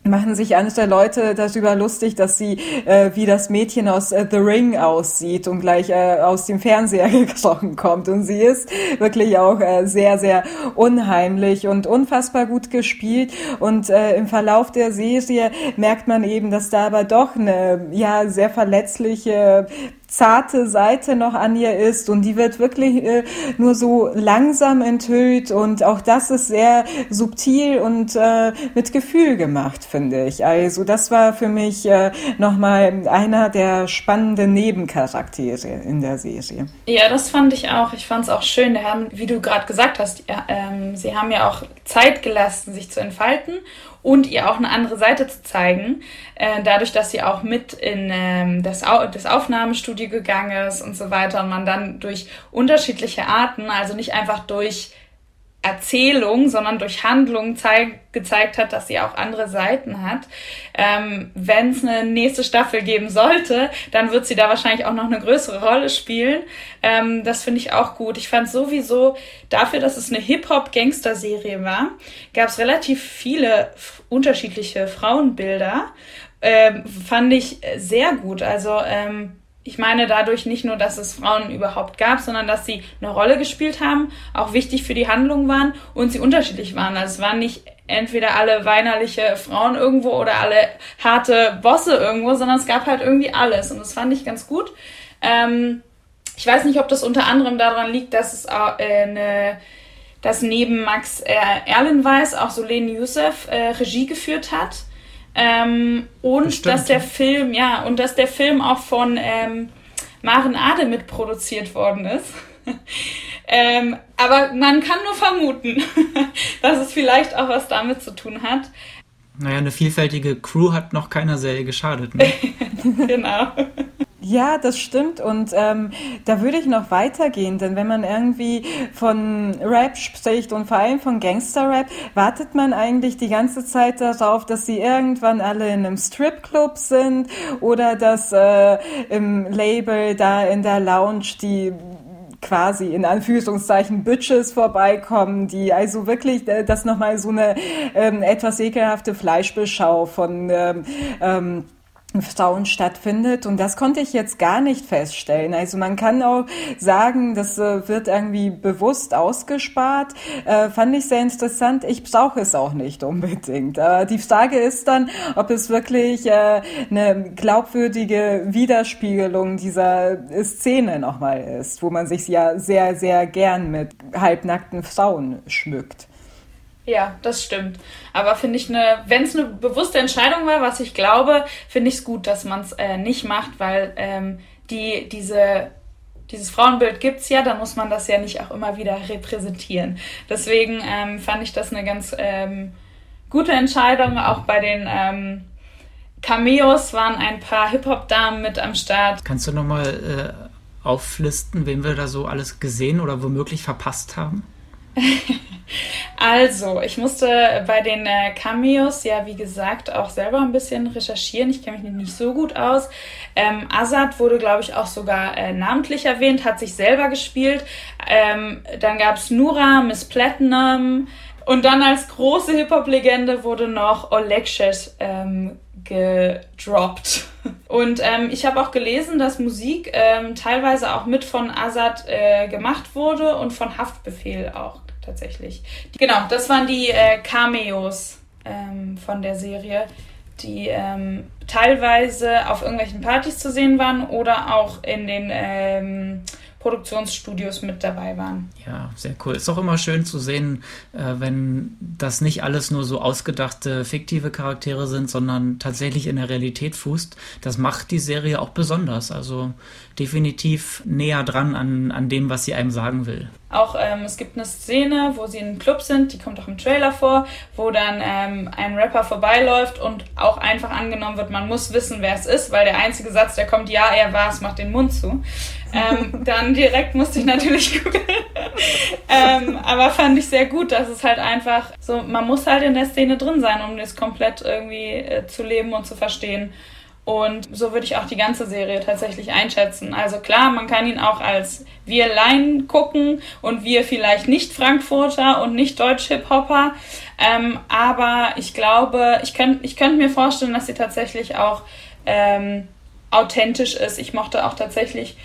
machen sich andere Leute darüber lustig, dass sie äh, wie das Mädchen aus äh, The Ring aussieht und gleich äh, aus dem Fernseher gekrochen kommt. Und sie ist wirklich auch äh, sehr, sehr unheimlich und unfassbar gut gespielt. Und äh, im Verlauf der Serie merkt man eben, dass da aber doch eine ja sehr verletzliche zarte Seite noch an ihr ist und die wird wirklich äh, nur so langsam enthüllt und auch das ist sehr subtil und äh, mit Gefühl gemacht, finde ich. Also das war für mich äh, nochmal einer der spannenden Nebencharaktere in der Serie. Ja, das fand ich auch. Ich fand es auch schön. Die haben, wie du gerade gesagt hast, ja, ähm, sie haben ja auch Zeit gelassen, sich zu entfalten und ihr auch eine andere Seite zu zeigen, äh, dadurch, dass sie auch mit in ähm, das, Au das Aufnahmestudio gegangen ist und so weiter und man dann durch unterschiedliche Arten, also nicht einfach durch Erzählung, sondern durch Handlung zeig, gezeigt hat, dass sie auch andere Seiten hat. Ähm, Wenn es eine nächste Staffel geben sollte, dann wird sie da wahrscheinlich auch noch eine größere Rolle spielen. Ähm, das finde ich auch gut. Ich fand sowieso dafür, dass es eine Hip-Hop-Gangster-Serie war, gab es relativ viele unterschiedliche Frauenbilder. Ähm, fand ich sehr gut. Also ähm, ich meine dadurch nicht nur, dass es Frauen überhaupt gab, sondern dass sie eine Rolle gespielt haben, auch wichtig für die Handlung waren und sie unterschiedlich waren. Also es waren nicht entweder alle weinerliche Frauen irgendwo oder alle harte Bosse irgendwo, sondern es gab halt irgendwie alles und das fand ich ganz gut. Ähm, ich weiß nicht, ob das unter anderem daran liegt, dass es äh, eine dass neben Max äh, Erlenweiss auch Solene Youssef äh, Regie geführt hat ähm, und Bestimmt. dass der Film, ja, und dass der Film auch von ähm, Maren Ade mitproduziert worden ist. ähm, aber man kann nur vermuten, dass es vielleicht auch was damit zu tun hat. Naja, eine vielfältige Crew hat noch keiner Serie geschadet. Ne? genau. Ja, das stimmt. Und ähm, da würde ich noch weitergehen, denn wenn man irgendwie von Rap spricht und vor allem von Gangster-Rap, wartet man eigentlich die ganze Zeit darauf, dass sie irgendwann alle in einem Stripclub sind oder dass äh, im Label da in der Lounge die quasi in Anführungszeichen Bitches vorbeikommen, die also wirklich äh, das nochmal so eine ähm, etwas ekelhafte Fleischbeschau von ähm, ähm, Frauen stattfindet. Und das konnte ich jetzt gar nicht feststellen. Also man kann auch sagen, das äh, wird irgendwie bewusst ausgespart. Äh, fand ich sehr interessant. Ich brauche es auch nicht unbedingt. Äh, die Frage ist dann, ob es wirklich äh, eine glaubwürdige Widerspiegelung dieser Szene nochmal ist, wo man sich ja sehr, sehr gern mit halbnackten Frauen schmückt. Ja, das stimmt. Aber finde ich eine, wenn es eine bewusste Entscheidung war, was ich glaube, finde ich es gut, dass man es äh, nicht macht, weil ähm, die, diese, dieses Frauenbild gibt's ja, dann muss man das ja nicht auch immer wieder repräsentieren. Deswegen ähm, fand ich das eine ganz ähm, gute Entscheidung. Auch bei den ähm, Cameos waren ein paar Hip-Hop-Damen mit am Start. Kannst du nochmal äh, auflisten, wen wir da so alles gesehen oder womöglich verpasst haben? Also, ich musste bei den äh, Cameos ja, wie gesagt, auch selber ein bisschen recherchieren. Ich kenne mich nicht so gut aus. Ähm, Azad wurde, glaube ich, auch sogar äh, namentlich erwähnt, hat sich selber gespielt. Ähm, dann gab es Nura, Miss Platinum. Und dann als große Hip-Hop-Legende wurde noch Olekshes ähm, gedroppt. Und ähm, ich habe auch gelesen, dass Musik ähm, teilweise auch mit von Azad äh, gemacht wurde und von Haftbefehl auch tatsächlich. Genau, das waren die äh, Cameos ähm, von der Serie, die ähm, teilweise auf irgendwelchen Partys zu sehen waren oder auch in den ähm, Produktionsstudios mit dabei waren. Ja, sehr cool. Ist auch immer schön zu sehen, äh, wenn das nicht alles nur so ausgedachte, fiktive Charaktere sind, sondern tatsächlich in der Realität fußt. Das macht die Serie auch besonders. Also definitiv näher dran an, an dem, was sie einem sagen will. Auch ähm, es gibt eine Szene, wo sie in einem Club sind, die kommt auch im Trailer vor, wo dann ähm, ein Rapper vorbeiläuft und auch einfach angenommen wird, man muss wissen, wer es ist, weil der einzige Satz, der kommt, ja, er war es, macht den Mund zu. Ähm, dann direkt musste ich natürlich googeln. ähm, aber fand ich sehr gut, dass es halt einfach so, man muss halt in der Szene drin sein, um das komplett irgendwie äh, zu leben und zu verstehen. Und so würde ich auch die ganze Serie tatsächlich einschätzen. Also klar, man kann ihn auch als wir Laien gucken und wir vielleicht nicht Frankfurter und nicht Deutsch-Hip-Hopper. Ähm, aber ich glaube, ich könnte ich könnt mir vorstellen, dass sie tatsächlich auch ähm, authentisch ist. Ich mochte auch tatsächlich,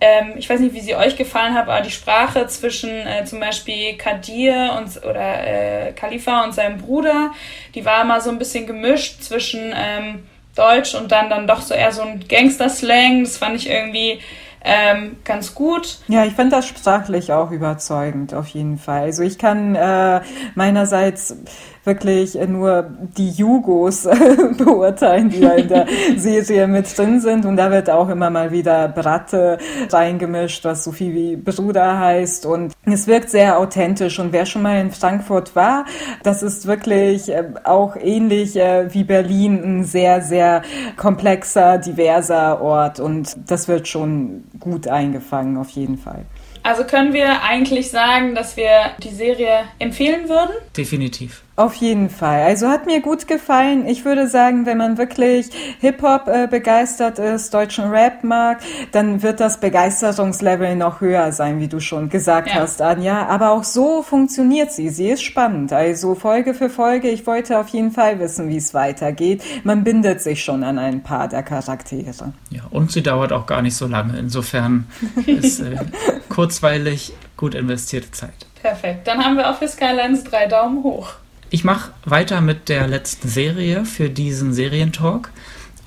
ähm, ich weiß nicht, wie sie euch gefallen hat, aber die Sprache zwischen äh, zum Beispiel Kadir und oder äh, Khalifa und seinem Bruder, die war immer so ein bisschen gemischt zwischen ähm, Deutsch und dann dann doch so eher so ein Gangster-Slang. Das fand ich irgendwie ähm, ganz gut. Ja, ich fand das sprachlich auch überzeugend, auf jeden Fall. Also ich kann äh, meinerseits wirklich nur die Jugos beurteilen, die da in der Serie mit drin sind. Und da wird auch immer mal wieder Bratte reingemischt, was so viel wie Bruder heißt. Und es wirkt sehr authentisch. Und wer schon mal in Frankfurt war, das ist wirklich äh, auch ähnlich äh, wie Berlin ein sehr, sehr komplexer, diverser Ort. Und das wird schon gut eingefangen, auf jeden Fall. Also können wir eigentlich sagen, dass wir die Serie empfehlen würden? Definitiv. Auf jeden Fall. Also hat mir gut gefallen. Ich würde sagen, wenn man wirklich Hip-Hop äh, begeistert ist, deutschen Rap mag, dann wird das Begeisterungslevel noch höher sein, wie du schon gesagt ja. hast, Anja. Aber auch so funktioniert sie. Sie ist spannend. Also Folge für Folge. Ich wollte auf jeden Fall wissen, wie es weitergeht. Man bindet sich schon an ein paar der Charaktere. Ja, und sie dauert auch gar nicht so lange. Insofern ist äh, kurzweilig, gut investierte Zeit. Perfekt. Dann haben wir auch für Skylines drei Daumen hoch. Ich mache weiter mit der letzten Serie für diesen Serientalk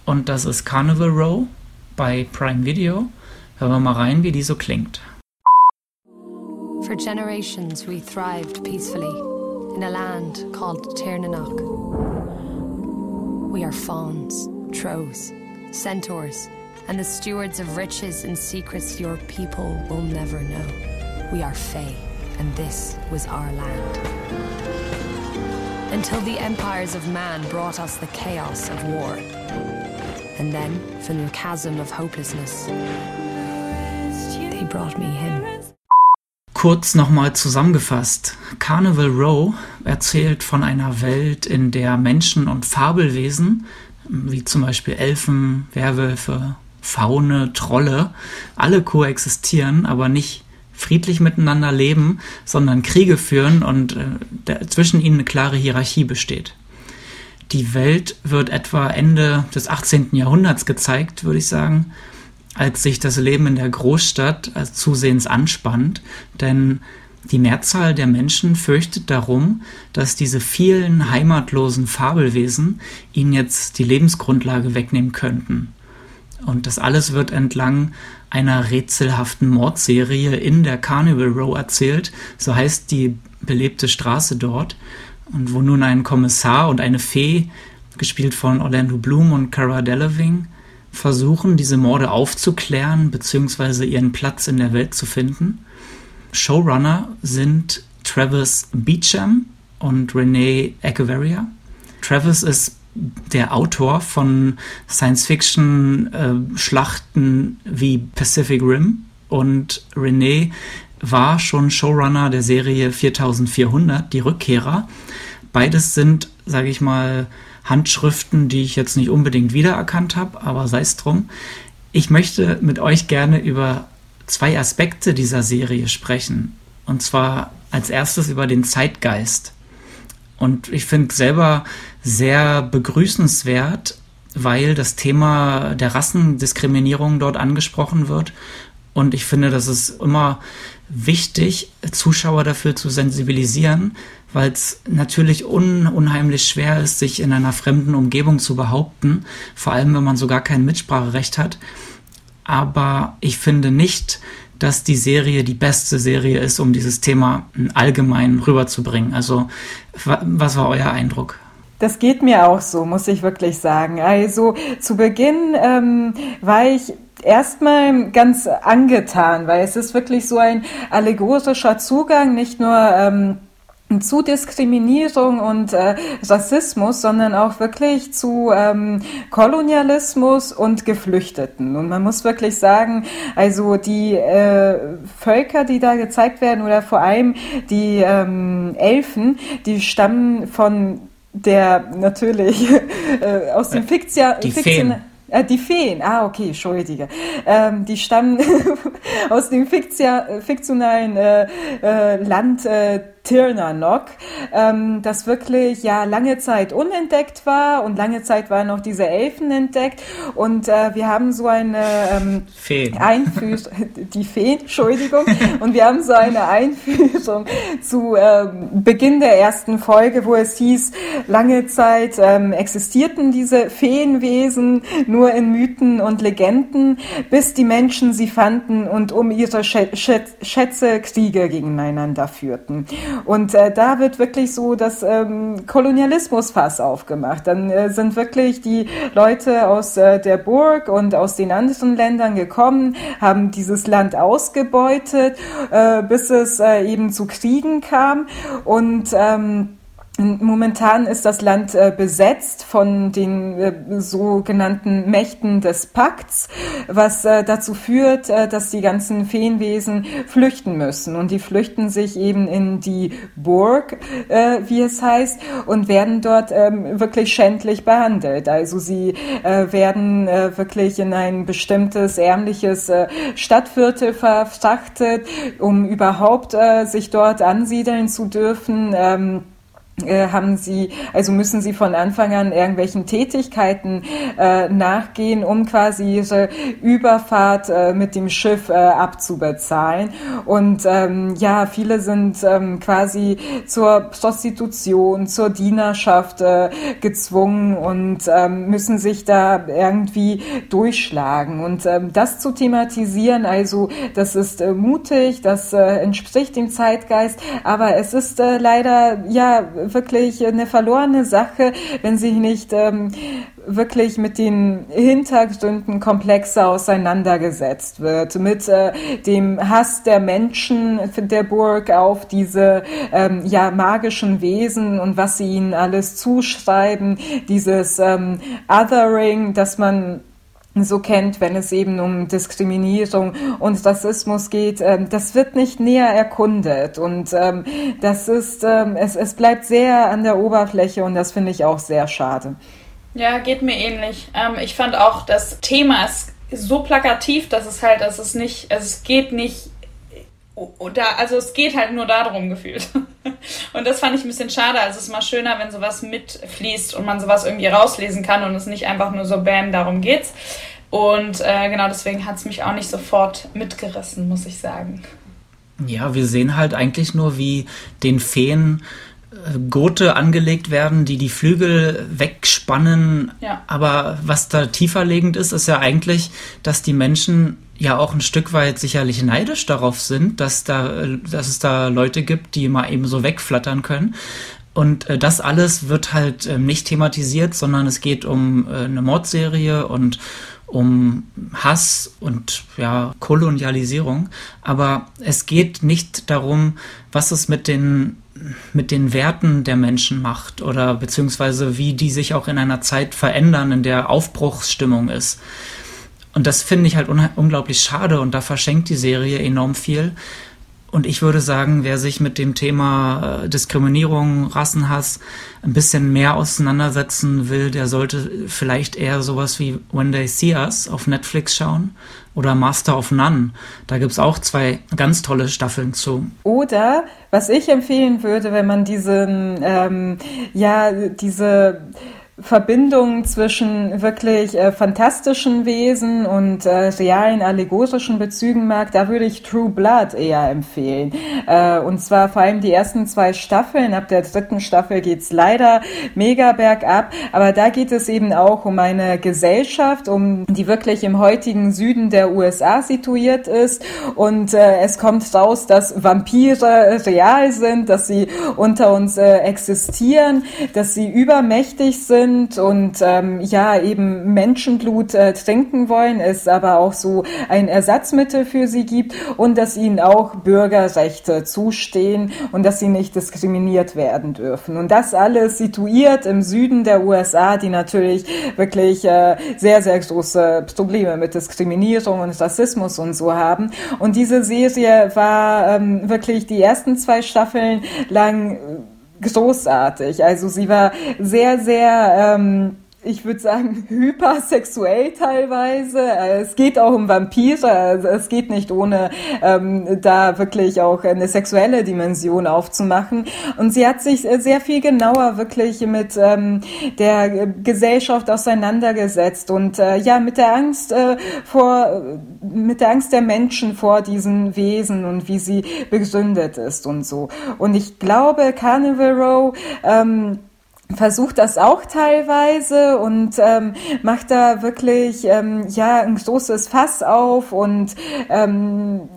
und das ist Carnival Row bei Prime Video. Hören wir mal rein, wie die so klingt. For generations we thrived peacefully in a land called Tiernanog. We are fawns, trolls, centaurs, and the stewards of riches and secrets your people will never know. We are Fae, and this was our land until the empires of man brought us the chaos of war. And then, from the chasm of hopelessness, they brought me him. Kurz nochmal zusammengefasst. Carnival Row erzählt von einer Welt, in der Menschen und Fabelwesen, wie zum Beispiel Elfen, Werwölfe, Faune, Trolle, alle koexistieren, aber nicht friedlich miteinander leben, sondern Kriege führen und äh, zwischen ihnen eine klare Hierarchie besteht. Die Welt wird etwa Ende des 18. Jahrhunderts gezeigt, würde ich sagen, als sich das Leben in der Großstadt zusehends anspannt, denn die Mehrzahl der Menschen fürchtet darum, dass diese vielen heimatlosen Fabelwesen ihnen jetzt die Lebensgrundlage wegnehmen könnten. Und das alles wird entlang einer rätselhaften Mordserie in der Carnival Row erzählt. So heißt die belebte Straße dort. Und wo nun ein Kommissar und eine Fee, gespielt von Orlando Bloom und Cara Delevingne, versuchen, diese Morde aufzuklären bzw. ihren Platz in der Welt zu finden. Showrunner sind Travis Beecham und Renee Echeverria. Travis ist der Autor von Science-Fiction-Schlachten wie Pacific Rim und René war schon Showrunner der Serie 4400, die Rückkehrer. Beides sind, sage ich mal, Handschriften, die ich jetzt nicht unbedingt wiedererkannt habe, aber sei es drum. Ich möchte mit euch gerne über zwei Aspekte dieser Serie sprechen. Und zwar als erstes über den Zeitgeist. Und ich finde selber sehr begrüßenswert, weil das Thema der Rassendiskriminierung dort angesprochen wird. Und ich finde, das ist immer wichtig, Zuschauer dafür zu sensibilisieren, weil es natürlich un unheimlich schwer ist, sich in einer fremden Umgebung zu behaupten, vor allem wenn man so gar kein Mitspracherecht hat. Aber ich finde nicht, dass die Serie die beste Serie ist, um dieses Thema allgemein rüberzubringen. Also, was war euer Eindruck? Das geht mir auch so, muss ich wirklich sagen. Also zu Beginn ähm, war ich erstmal ganz angetan, weil es ist wirklich so ein allegorischer Zugang, nicht nur ähm, zu Diskriminierung und äh, Rassismus, sondern auch wirklich zu ähm, Kolonialismus und Geflüchteten. Und man muss wirklich sagen, also die äh, Völker, die da gezeigt werden, oder vor allem die ähm, Elfen, die stammen von der natürlich äh, aus dem Fiktion, die Fiktion, äh, die Feen, ah, okay, entschuldige. Ähm, die stammen aus dem fiktionalen äh, äh, Land äh, Tirnanok, ähm, das wirklich ja lange Zeit unentdeckt war und lange Zeit waren noch diese Elfen entdeckt. Und äh, wir haben so eine ähm, Einführung, die Feen, Entschuldigung, und wir haben so eine Einführung zu ähm, Beginn der ersten Folge, wo es hieß, lange Zeit ähm, existierten diese Feenwesen nur in Mythen und Legenden, bis die Menschen sie fanden und um ihre Schätze Kriege gegeneinander führten. Und äh, da wird wirklich so das ähm, Kolonialismusfass aufgemacht. Dann äh, sind wirklich die Leute aus äh, der Burg und aus den anderen Ländern gekommen, haben dieses Land ausgebeutet, äh, bis es äh, eben zu Kriegen kam und ähm, Momentan ist das Land äh, besetzt von den äh, sogenannten Mächten des Pakts, was äh, dazu führt, äh, dass die ganzen Feenwesen flüchten müssen. Und die flüchten sich eben in die Burg, äh, wie es heißt, und werden dort ähm, wirklich schändlich behandelt. Also sie äh, werden wirklich in ein bestimmtes ärmliches Stadtviertel verfrachtet, um überhaupt sich dort ansiedeln zu dürfen. Äh, haben sie, also müssen sie von Anfang an irgendwelchen Tätigkeiten äh, nachgehen, um quasi ihre Überfahrt äh, mit dem Schiff äh, abzubezahlen. Und ähm, ja, viele sind ähm, quasi zur Prostitution, zur Dienerschaft äh, gezwungen und ähm, müssen sich da irgendwie durchschlagen. Und ähm, das zu thematisieren, also das ist äh, mutig, das entspricht dem Zeitgeist, aber es ist leider ja wirklich eine verlorene Sache, wenn sie nicht ähm, wirklich mit den Hintergründen komplexer auseinandergesetzt wird, mit äh, dem Hass der Menschen der Burg auf diese ähm, ja magischen Wesen und was sie ihnen alles zuschreiben, dieses ähm, Othering, dass man so kennt, wenn es eben um Diskriminierung und Rassismus geht, ähm, das wird nicht näher erkundet und ähm, das ist, ähm, es, es bleibt sehr an der Oberfläche und das finde ich auch sehr schade. Ja, geht mir ähnlich. ich fand auch das Thema ist so plakativ, dass es halt, dass es nicht, also es geht nicht da, also es geht halt nur darum gefühlt. Und das fand ich ein bisschen schade. Also es ist mal schöner, wenn sowas mitfließt und man sowas irgendwie rauslesen kann und es nicht einfach nur so Bam, darum geht's. Und äh, genau deswegen hat es mich auch nicht sofort mitgerissen, muss ich sagen. Ja, wir sehen halt eigentlich nur, wie den Feen äh, Gurte angelegt werden, die die Flügel wegspannen. Ja. Aber was da tiefer liegend ist, ist ja eigentlich, dass die Menschen ja auch ein Stück weit sicherlich neidisch darauf sind, dass da, dass es da Leute gibt, die mal eben so wegflattern können. Und äh, das alles wird halt äh, nicht thematisiert, sondern es geht um äh, eine Mordserie und um Hass und ja, Kolonialisierung. Aber es geht nicht darum, was es mit den mit den Werten der Menschen macht oder beziehungsweise wie die sich auch in einer Zeit verändern, in der Aufbruchsstimmung ist. Und das finde ich halt unglaublich schade und da verschenkt die Serie enorm viel. Und ich würde sagen, wer sich mit dem Thema äh, Diskriminierung, Rassenhass ein bisschen mehr auseinandersetzen will, der sollte vielleicht eher sowas wie When They See Us auf Netflix schauen oder Master of None. Da gibt es auch zwei ganz tolle Staffeln zu. Oder was ich empfehlen würde, wenn man diesen, ähm, ja, diese Verbindung zwischen wirklich äh, fantastischen Wesen und äh, realen allegorischen Bezügen mag, da würde ich True Blood eher empfehlen. Äh, und zwar vor allem die ersten zwei Staffeln. Ab der dritten Staffel geht's leider mega bergab, aber da geht es eben auch um eine Gesellschaft, um die wirklich im heutigen Süden der USA situiert ist. Und äh, es kommt raus, dass Vampire real sind, dass sie unter uns äh, existieren, dass sie übermächtig sind sind und ähm, ja eben Menschenblut äh, trinken wollen, es aber auch so ein Ersatzmittel für sie gibt und dass ihnen auch Bürgerrechte zustehen und dass sie nicht diskriminiert werden dürfen. Und das alles situiert im Süden der USA, die natürlich wirklich äh, sehr, sehr große Probleme mit Diskriminierung und Rassismus und so haben. Und diese Serie war ähm, wirklich die ersten zwei Staffeln lang großartig. Also sie war sehr, sehr ähm, ich würde sagen, hypersexuell teilweise. Es geht auch um Vampire. Also es geht nicht ohne ähm, da wirklich auch eine sexuelle Dimension aufzumachen. Und sie hat sich sehr viel genauer wirklich mit ähm, der Gesellschaft auseinandergesetzt und äh, ja mit der Angst äh, vor, mit der Angst der Menschen vor diesen Wesen und wie sie begründet ist und so. Und ich glaube, Carnival Row ähm, versucht das auch teilweise und ähm, macht da wirklich ähm, ja ein großes Fass auf und ähm,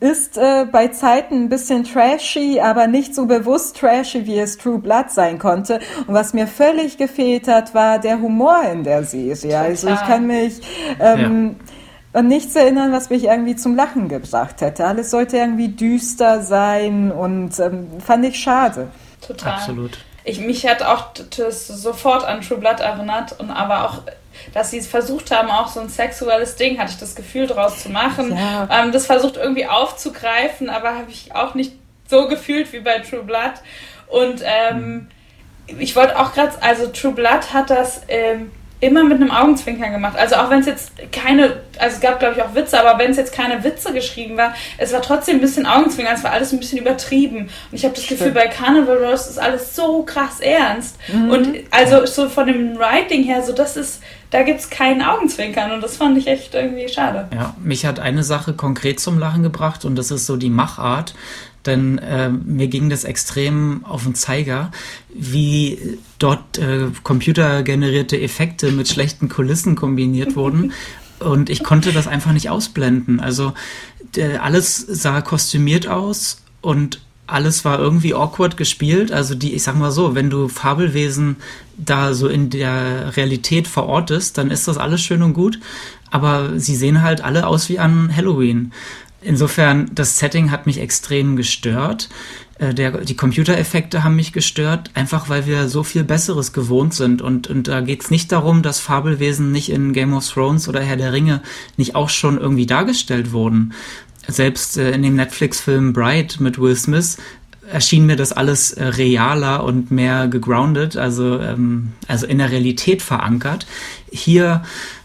ist äh, bei Zeiten ein bisschen trashy, aber nicht so bewusst trashy, wie es True Blood sein konnte. Und was mir völlig gefehlt hat, war der Humor in der Serie. Also ich kann mich ähm, ja. an nichts erinnern, was mich irgendwie zum Lachen gebracht hätte. Alles sollte irgendwie düster sein und ähm, fand ich schade. Total. Absolut. Ich, mich hat auch das sofort an True Blood erinnert und aber auch dass sie es versucht haben, auch so ein sexuelles Ding, hatte ich das Gefühl, draus zu machen. Ja. Ähm, das versucht irgendwie aufzugreifen, aber habe ich auch nicht so gefühlt wie bei True Blood. Und ähm, ich wollte auch gerade, also True Blood hat das ähm, immer mit einem Augenzwinkern gemacht. Also auch wenn es jetzt keine, also es gab glaube ich auch Witze, aber wenn es jetzt keine Witze geschrieben war, es war trotzdem ein bisschen Augenzwinkern, es war alles ein bisschen übertrieben. Und ich habe das Stimmt. Gefühl, bei Carnival Rose ist alles so krass ernst. Mhm. Und also so von dem Writing her, so das ist, da gibt es keinen Augenzwinkern und das fand ich echt irgendwie schade. Ja, mich hat eine Sache konkret zum Lachen gebracht und das ist so die Machart denn äh, mir ging das extrem auf den Zeiger, wie dort äh, computergenerierte Effekte mit schlechten Kulissen kombiniert wurden. Und ich konnte das einfach nicht ausblenden. Also alles sah kostümiert aus und alles war irgendwie awkward gespielt. Also die, ich sag mal so, wenn du Fabelwesen da so in der Realität verortest, dann ist das alles schön und gut. Aber sie sehen halt alle aus wie an Halloween. Insofern, das Setting hat mich extrem gestört. Äh, der, die Computereffekte haben mich gestört, einfach weil wir so viel Besseres gewohnt sind. Und, und da geht es nicht darum, dass Fabelwesen nicht in Game of Thrones oder Herr der Ringe nicht auch schon irgendwie dargestellt wurden. Selbst äh, in dem Netflix-Film Bright mit Will Smith erschien mir das alles äh, realer und mehr gegroundet, also, ähm, also in der Realität verankert. Hier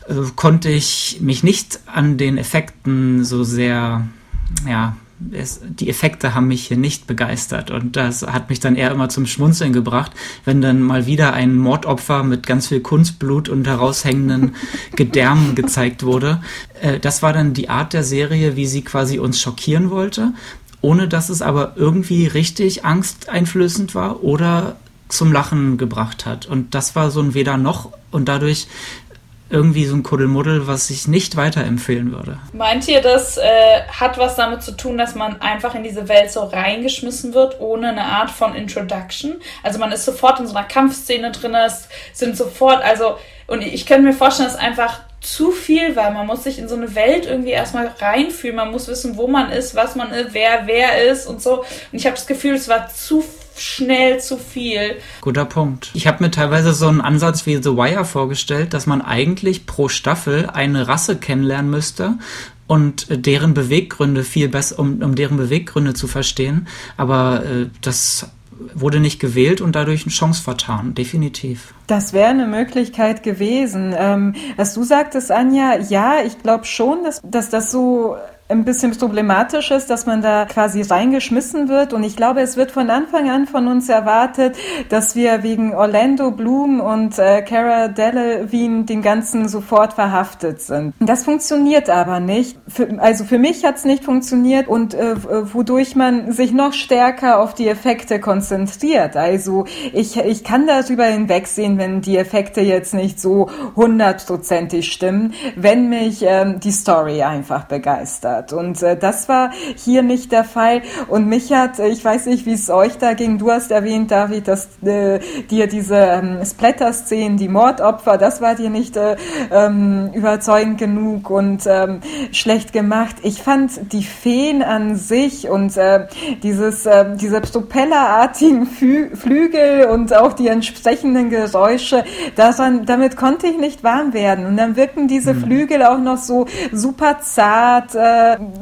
äh, konnte ich mich nicht an den Effekten so sehr, ja, es, die Effekte haben mich hier nicht begeistert und das hat mich dann eher immer zum Schmunzeln gebracht, wenn dann mal wieder ein Mordopfer mit ganz viel Kunstblut und heraushängenden Gedärmen gezeigt wurde. Äh, das war dann die Art der Serie, wie sie quasi uns schockieren wollte, ohne dass es aber irgendwie richtig angsteinflößend war oder zum Lachen gebracht hat. Und das war so ein Weder noch und dadurch irgendwie so ein Kuddelmuddel, was ich nicht weiterempfehlen würde. Meint ihr, das äh, hat was damit zu tun, dass man einfach in diese Welt so reingeschmissen wird, ohne eine Art von Introduction? Also man ist sofort in so einer Kampfszene drin, es sind sofort, also, und ich könnte mir vorstellen, dass einfach zu viel war. Man muss sich in so eine Welt irgendwie erstmal reinfühlen. Man muss wissen, wo man ist, was man ist, wer wer ist und so. Und ich habe das Gefühl, es war zu schnell zu viel. Guter Punkt. Ich habe mir teilweise so einen Ansatz wie The Wire vorgestellt, dass man eigentlich pro Staffel eine Rasse kennenlernen müsste und deren Beweggründe viel besser, um, um deren Beweggründe zu verstehen. Aber äh, das wurde nicht gewählt und dadurch eine Chance vertan, definitiv. Das wäre eine Möglichkeit gewesen. Ähm, was du sagtest, Anja, ja, ich glaube schon, dass, dass das so ein bisschen problematisch ist, dass man da quasi reingeschmissen wird. Und ich glaube, es wird von Anfang an von uns erwartet, dass wir wegen Orlando Bloom und äh, Cara Delevingne den Ganzen sofort verhaftet sind. Das funktioniert aber nicht. Für, also für mich hat es nicht funktioniert und äh, wodurch man sich noch stärker auf die Effekte konzentriert. Also ich, ich kann darüber hinwegsehen, wenn die Effekte jetzt nicht so hundertprozentig stimmen, wenn mich ähm, die Story einfach begeistert hat. Und äh, das war hier nicht der Fall. Und mich hat, äh, ich weiß nicht, wie es euch da ging, du hast erwähnt, David, dass äh, dir diese ähm, Splatter-Szenen, die Mordopfer, das war dir nicht äh, ähm, überzeugend genug und ähm, schlecht gemacht. Ich fand die Feen an sich und äh, dieses, äh, diese propellerartigen Fü Flügel und auch die entsprechenden Geräusche, daran, damit konnte ich nicht warm werden. Und dann wirken diese mhm. Flügel auch noch so super zart, äh,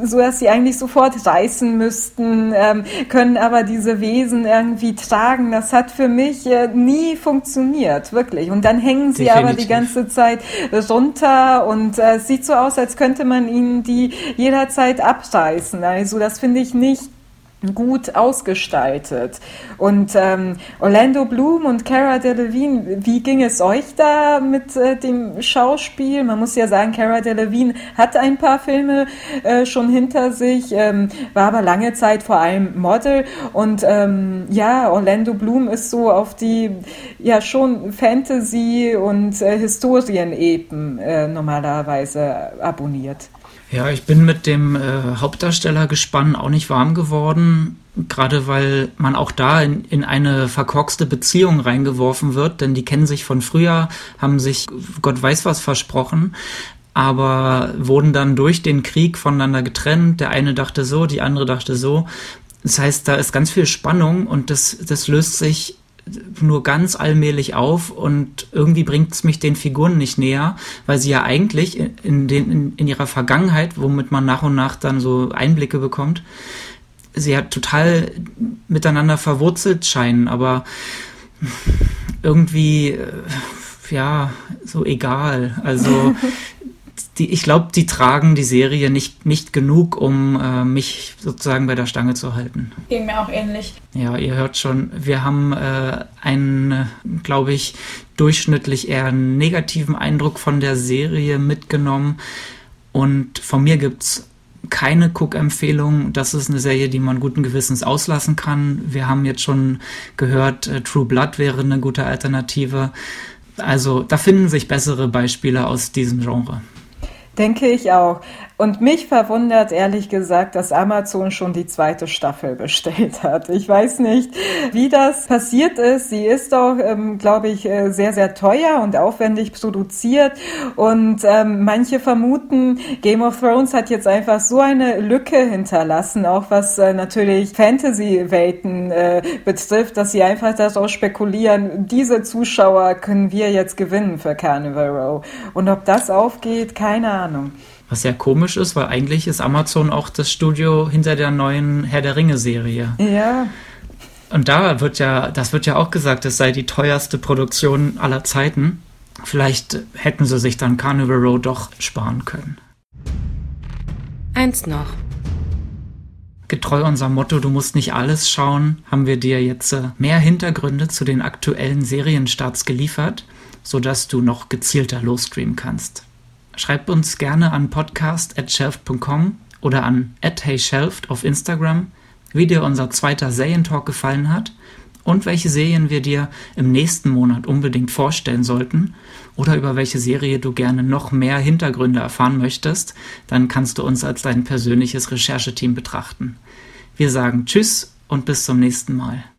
so dass sie eigentlich sofort reißen müssten, ähm, können aber diese Wesen irgendwie tragen. Das hat für mich äh, nie funktioniert, wirklich. Und dann hängen sie Definitiv. aber die ganze Zeit runter und äh, es sieht so aus, als könnte man ihnen die jederzeit abreißen. Also das finde ich nicht gut ausgestaltet. Und ähm, Orlando Bloom und Cara Delevingne, wie ging es euch da mit äh, dem Schauspiel? Man muss ja sagen, Cara Delevingne hat ein paar Filme äh, schon hinter sich, ähm, war aber lange Zeit vor allem Model. Und ähm, ja, Orlando Bloom ist so auf die ja schon Fantasy- und äh, Historienepen äh, normalerweise abonniert. Ja, ich bin mit dem äh, Hauptdarstellergespann auch nicht warm geworden, gerade weil man auch da in, in eine verkorkste Beziehung reingeworfen wird, denn die kennen sich von früher, haben sich Gott weiß was versprochen, aber wurden dann durch den Krieg voneinander getrennt. Der eine dachte so, die andere dachte so. Das heißt, da ist ganz viel Spannung und das, das löst sich nur ganz allmählich auf und irgendwie bringt es mich den Figuren nicht näher, weil sie ja eigentlich in, den, in, in ihrer Vergangenheit, womit man nach und nach dann so Einblicke bekommt, sie ja total miteinander verwurzelt scheinen, aber irgendwie, äh, ja, so egal. Also die, ich glaube, die tragen die Serie nicht, nicht genug, um äh, mich sozusagen bei der Stange zu halten. Ging mir auch ähnlich. Ja, ihr hört schon, wir haben äh, einen, glaube ich, durchschnittlich eher negativen Eindruck von der Serie mitgenommen. Und von mir gibt es keine Cook-Empfehlung. Das ist eine Serie, die man guten Gewissens auslassen kann. Wir haben jetzt schon gehört, äh, True Blood wäre eine gute Alternative. Also da finden sich bessere Beispiele aus diesem Genre. Denke ich auch. Und mich verwundert ehrlich gesagt, dass Amazon schon die zweite Staffel bestellt hat. Ich weiß nicht, wie das passiert ist. Sie ist doch, ähm, glaube ich, äh, sehr, sehr teuer und aufwendig produziert. Und ähm, manche vermuten, Game of Thrones hat jetzt einfach so eine Lücke hinterlassen, auch was äh, natürlich Fantasy-Welten äh, betrifft, dass sie einfach darauf spekulieren, diese Zuschauer können wir jetzt gewinnen für Carnival Row. Und ob das aufgeht, keine Ahnung. Was ja komisch ist, weil eigentlich ist Amazon auch das Studio hinter der neuen Herr der Ringe-Serie. Ja. Und da wird ja, das wird ja auch gesagt, es sei die teuerste Produktion aller Zeiten. Vielleicht hätten sie sich dann Carnival Row doch sparen können. Eins noch. Getreu unserem Motto, du musst nicht alles schauen, haben wir dir jetzt äh, mehr Hintergründe zu den aktuellen Serienstarts geliefert, sodass du noch gezielter losstreamen kannst. Schreibt uns gerne an podcast.shelft.com oder an @heyshelft auf Instagram, wie dir unser zweiter Serientalk gefallen hat und welche Serien wir dir im nächsten Monat unbedingt vorstellen sollten oder über welche Serie du gerne noch mehr Hintergründe erfahren möchtest, dann kannst du uns als dein persönliches Rechercheteam betrachten. Wir sagen Tschüss und bis zum nächsten Mal.